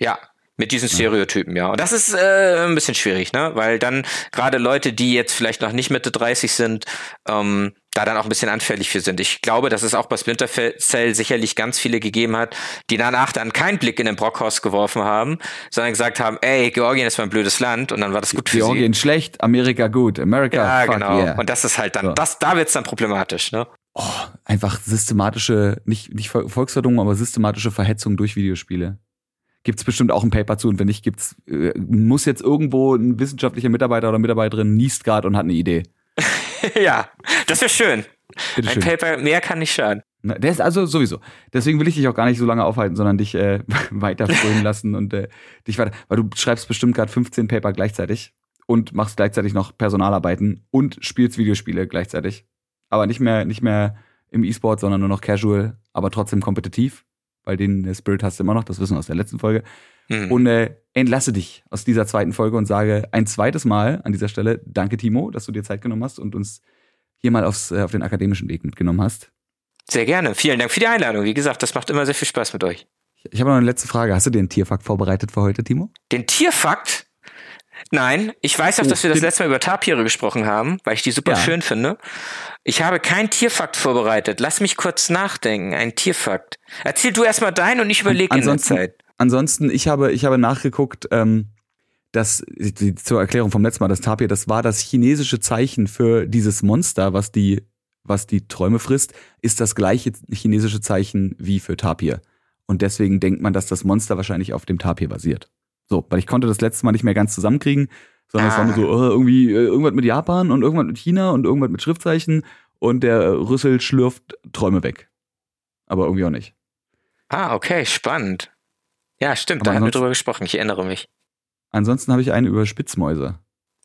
Ja, mit diesen Stereotypen, ja. Und das ist äh, ein bisschen schwierig, ne? Weil dann gerade Leute, die jetzt vielleicht noch nicht Mitte 30 sind, ähm, da dann auch ein bisschen anfällig für sind. Ich glaube, dass es auch bei Splinter Cell sicherlich ganz viele gegeben hat, die danach dann keinen Blick in den Brockhaus geworfen haben, sondern gesagt haben, ey, Georgien ist mal ein blödes Land und dann war das gut für Georgien schlecht, Amerika gut, sie. America Ja, genau. yeah. Und das ist halt dann, So. das, da wird's dann problematisch, ne? oh, einfach systematische, nicht, nicht Vol- Volksverdummung, aber systematische Verhetzung durch Videospiele. Gibt's bestimmt auch ein Paper zu und wenn nicht, gibt's, äh, muss jetzt irgendwo ein wissenschaftlicher Mitarbeiter oder Mitarbeiterin niest gerade und hat eine Idee. <laughs> ja, das wäre schön. Ein Bitteschön. Paper mehr kann nicht schaden. Na, Der ist also sowieso. Deswegen will ich dich auch gar nicht so lange aufhalten, sondern dich äh, <laughs> weiter frönen <laughs> lassen und äh, dich weiter. Weil du schreibst bestimmt gerade 15 Paper gleichzeitig und machst gleichzeitig noch Personalarbeiten und spielst Videospiele gleichzeitig. Aber nicht mehr, nicht mehr im E-Sport, sondern nur noch casual, aber trotzdem kompetitiv. Weil den äh, Spirit hast du immer noch, das wissen wir aus der letzten Folge. Hm. Und äh, entlasse dich aus dieser zweiten Folge und sage ein zweites Mal an dieser Stelle, danke Timo, dass du dir Zeit genommen hast und uns hier mal aufs, äh, auf den akademischen Weg mitgenommen hast. Sehr gerne. Vielen Dank für die Einladung. Wie gesagt, das macht immer sehr viel Spaß mit euch. Ich habe noch eine letzte Frage. Hast du einen Tierfakt vorbereitet für heute, Timo? Den Tierfakt? Nein, ich weiß auch, Oh, dass wir das letzte Mal über Tapire gesprochen haben, weil ich die super Ja. schön finde. Ich habe keinen Tierfakt vorbereitet. Lass mich kurz nachdenken. Ein Tierfakt. Erzähl du erstmal deinen und ich überlege in der Zeit. ansonsten, ich habe, ich habe nachgeguckt, ähm, das, die, zur Erklärung vom letzten Mal, das Tapir, das war das chinesische Zeichen für dieses Monster, was die, was die Träume frisst, ist das gleiche chinesische Zeichen wie für Tapir. Und deswegen denkt man, dass das Monster wahrscheinlich auf dem Tapir basiert. So, weil ich konnte das letzte Mal nicht mehr ganz zusammenkriegen, sondern es war nur so, Ah. äh, irgendwie, äh, irgendwas mit Japan und irgendwas mit China und irgendwas mit Schriftzeichen und der Rüssel schlürft Träume weg. Aber irgendwie auch nicht. Ah, okay, spannend. Ja, stimmt, Aber da haben wir drüber gesprochen. Ich erinnere mich. Ansonsten habe ich eine über Spitzmäuse.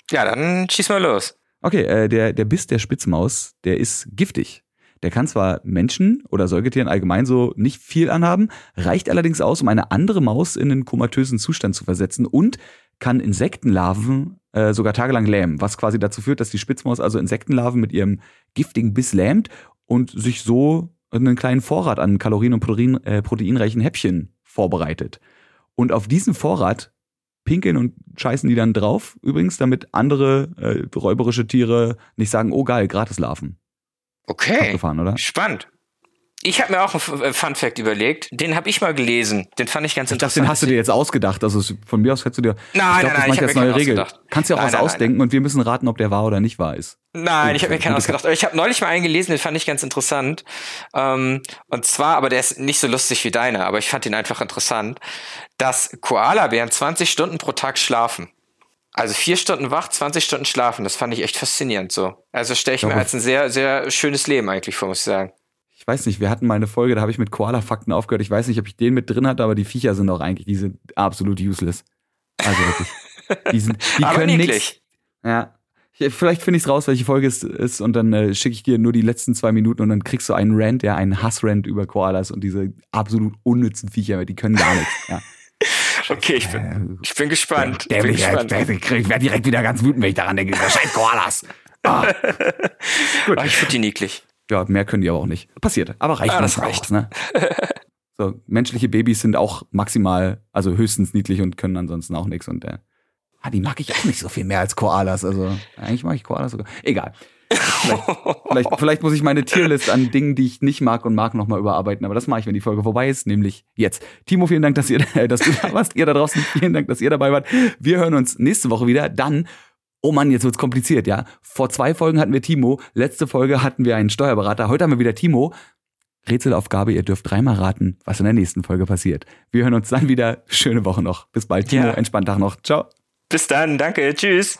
Ja, dann schieß mal los. Okay, äh, der, der Biss der Spitzmaus, der ist giftig. Der kann zwar Menschen oder Säugetieren allgemein so nicht viel anhaben, reicht allerdings aus, um eine andere Maus in einen komatösen Zustand zu versetzen und kann Insektenlarven äh, sogar tagelang lähmen, was quasi dazu führt, dass die Spitzmaus also Insektenlarven mit ihrem giftigen Biss lähmt und sich so einen kleinen Vorrat an Kalorien- und Protein, äh, proteinreichen Häppchen vorbereitet. Und auf diesen Vorrat pinkeln und scheißen die dann drauf, übrigens, damit andere äh, räuberische Tiere nicht sagen, oh geil, Gratislarven. Okay. Abgefahren, oder? Spannend. Ich habe mir auch einen F- Fun Fact überlegt. Den habe ich mal gelesen. Den fand ich ganz Ich dachte, interessant. den hast du dir jetzt ausgedacht. Also von mir aus hättest du dir. Nein, ich nein, glaub, nein, mache ich mir neue Regel. Kannst dir auch Nein, was nein, nein, ausdenken und wir müssen raten, ob der wahr oder nicht wahr ist. Nein, ich habe mir keinen ausgedacht. Aber ich habe neulich mal einen gelesen, den fand ich ganz interessant. Ähm, und zwar, aber der ist nicht so lustig wie deiner, aber ich fand ihn einfach interessant, dass Koalabären 20 Stunden pro Tag schlafen. Also vier Stunden wach, 20 Stunden schlafen. Das fand ich echt faszinierend so. Also stelle ich mir Darauf- als ein sehr, sehr schönes Leben eigentlich vor, muss ich sagen. Ich weiß nicht, wir hatten mal eine Folge, da habe ich mit Koala-Fakten aufgehört. Ich weiß nicht, ob ich den mit drin hatte, aber die Viecher sind auch eigentlich, die sind absolut useless. Also wirklich. Die, sind, die <laughs> aber können nichts. Ja. Vielleicht finde ich es raus, welche Folge es ist und dann äh, schicke ich dir nur die letzten zwei Minuten und dann kriegst du einen Rant, ja, einen Hassrant über Koalas und diese absolut unnützen Viecher, die können gar nichts. Ja. Okay, ich bin, ich bin gespannt. Der, ich bin ich, gespannt. ich, werde direkt wieder ganz wütend, wenn ich daran denke. Scheiß Koalas. Ah. <laughs> Gut. ich finde die niedlich. Ja, mehr können die aber auch nicht. Passiert, aber reicht Ah, das reicht. Aus, ne? <laughs> So, menschliche Babys sind auch maximal, also höchstens niedlich und können ansonsten auch nichts. Und äh, ah, die mag ich auch nicht so viel mehr als Koalas. Also eigentlich mag ich Koalas sogar. Egal. Vielleicht, vielleicht, vielleicht muss ich meine Tierlist an Dingen, die ich nicht mag und mag, nochmal überarbeiten. Aber das mache ich, wenn die Folge vorbei ist, nämlich jetzt. Timo, vielen Dank, dass ihr, <laughs> dass du da warst. Ihr da draußen, vielen Dank, dass ihr dabei wart. Wir hören uns nächste Woche wieder. Dann Oh Mann, jetzt wird's kompliziert, ja. Vor zwei Folgen hatten wir Timo, letzte Folge hatten wir einen Steuerberater, heute haben wir wieder Timo. Rätselaufgabe, ihr dürft dreimal raten, was in der nächsten Folge passiert. Wir hören uns dann wieder. Schöne Woche noch. Bis bald, Timo. Ja. Entspannten Tag noch. Ciao. Bis dann, danke, tschüss.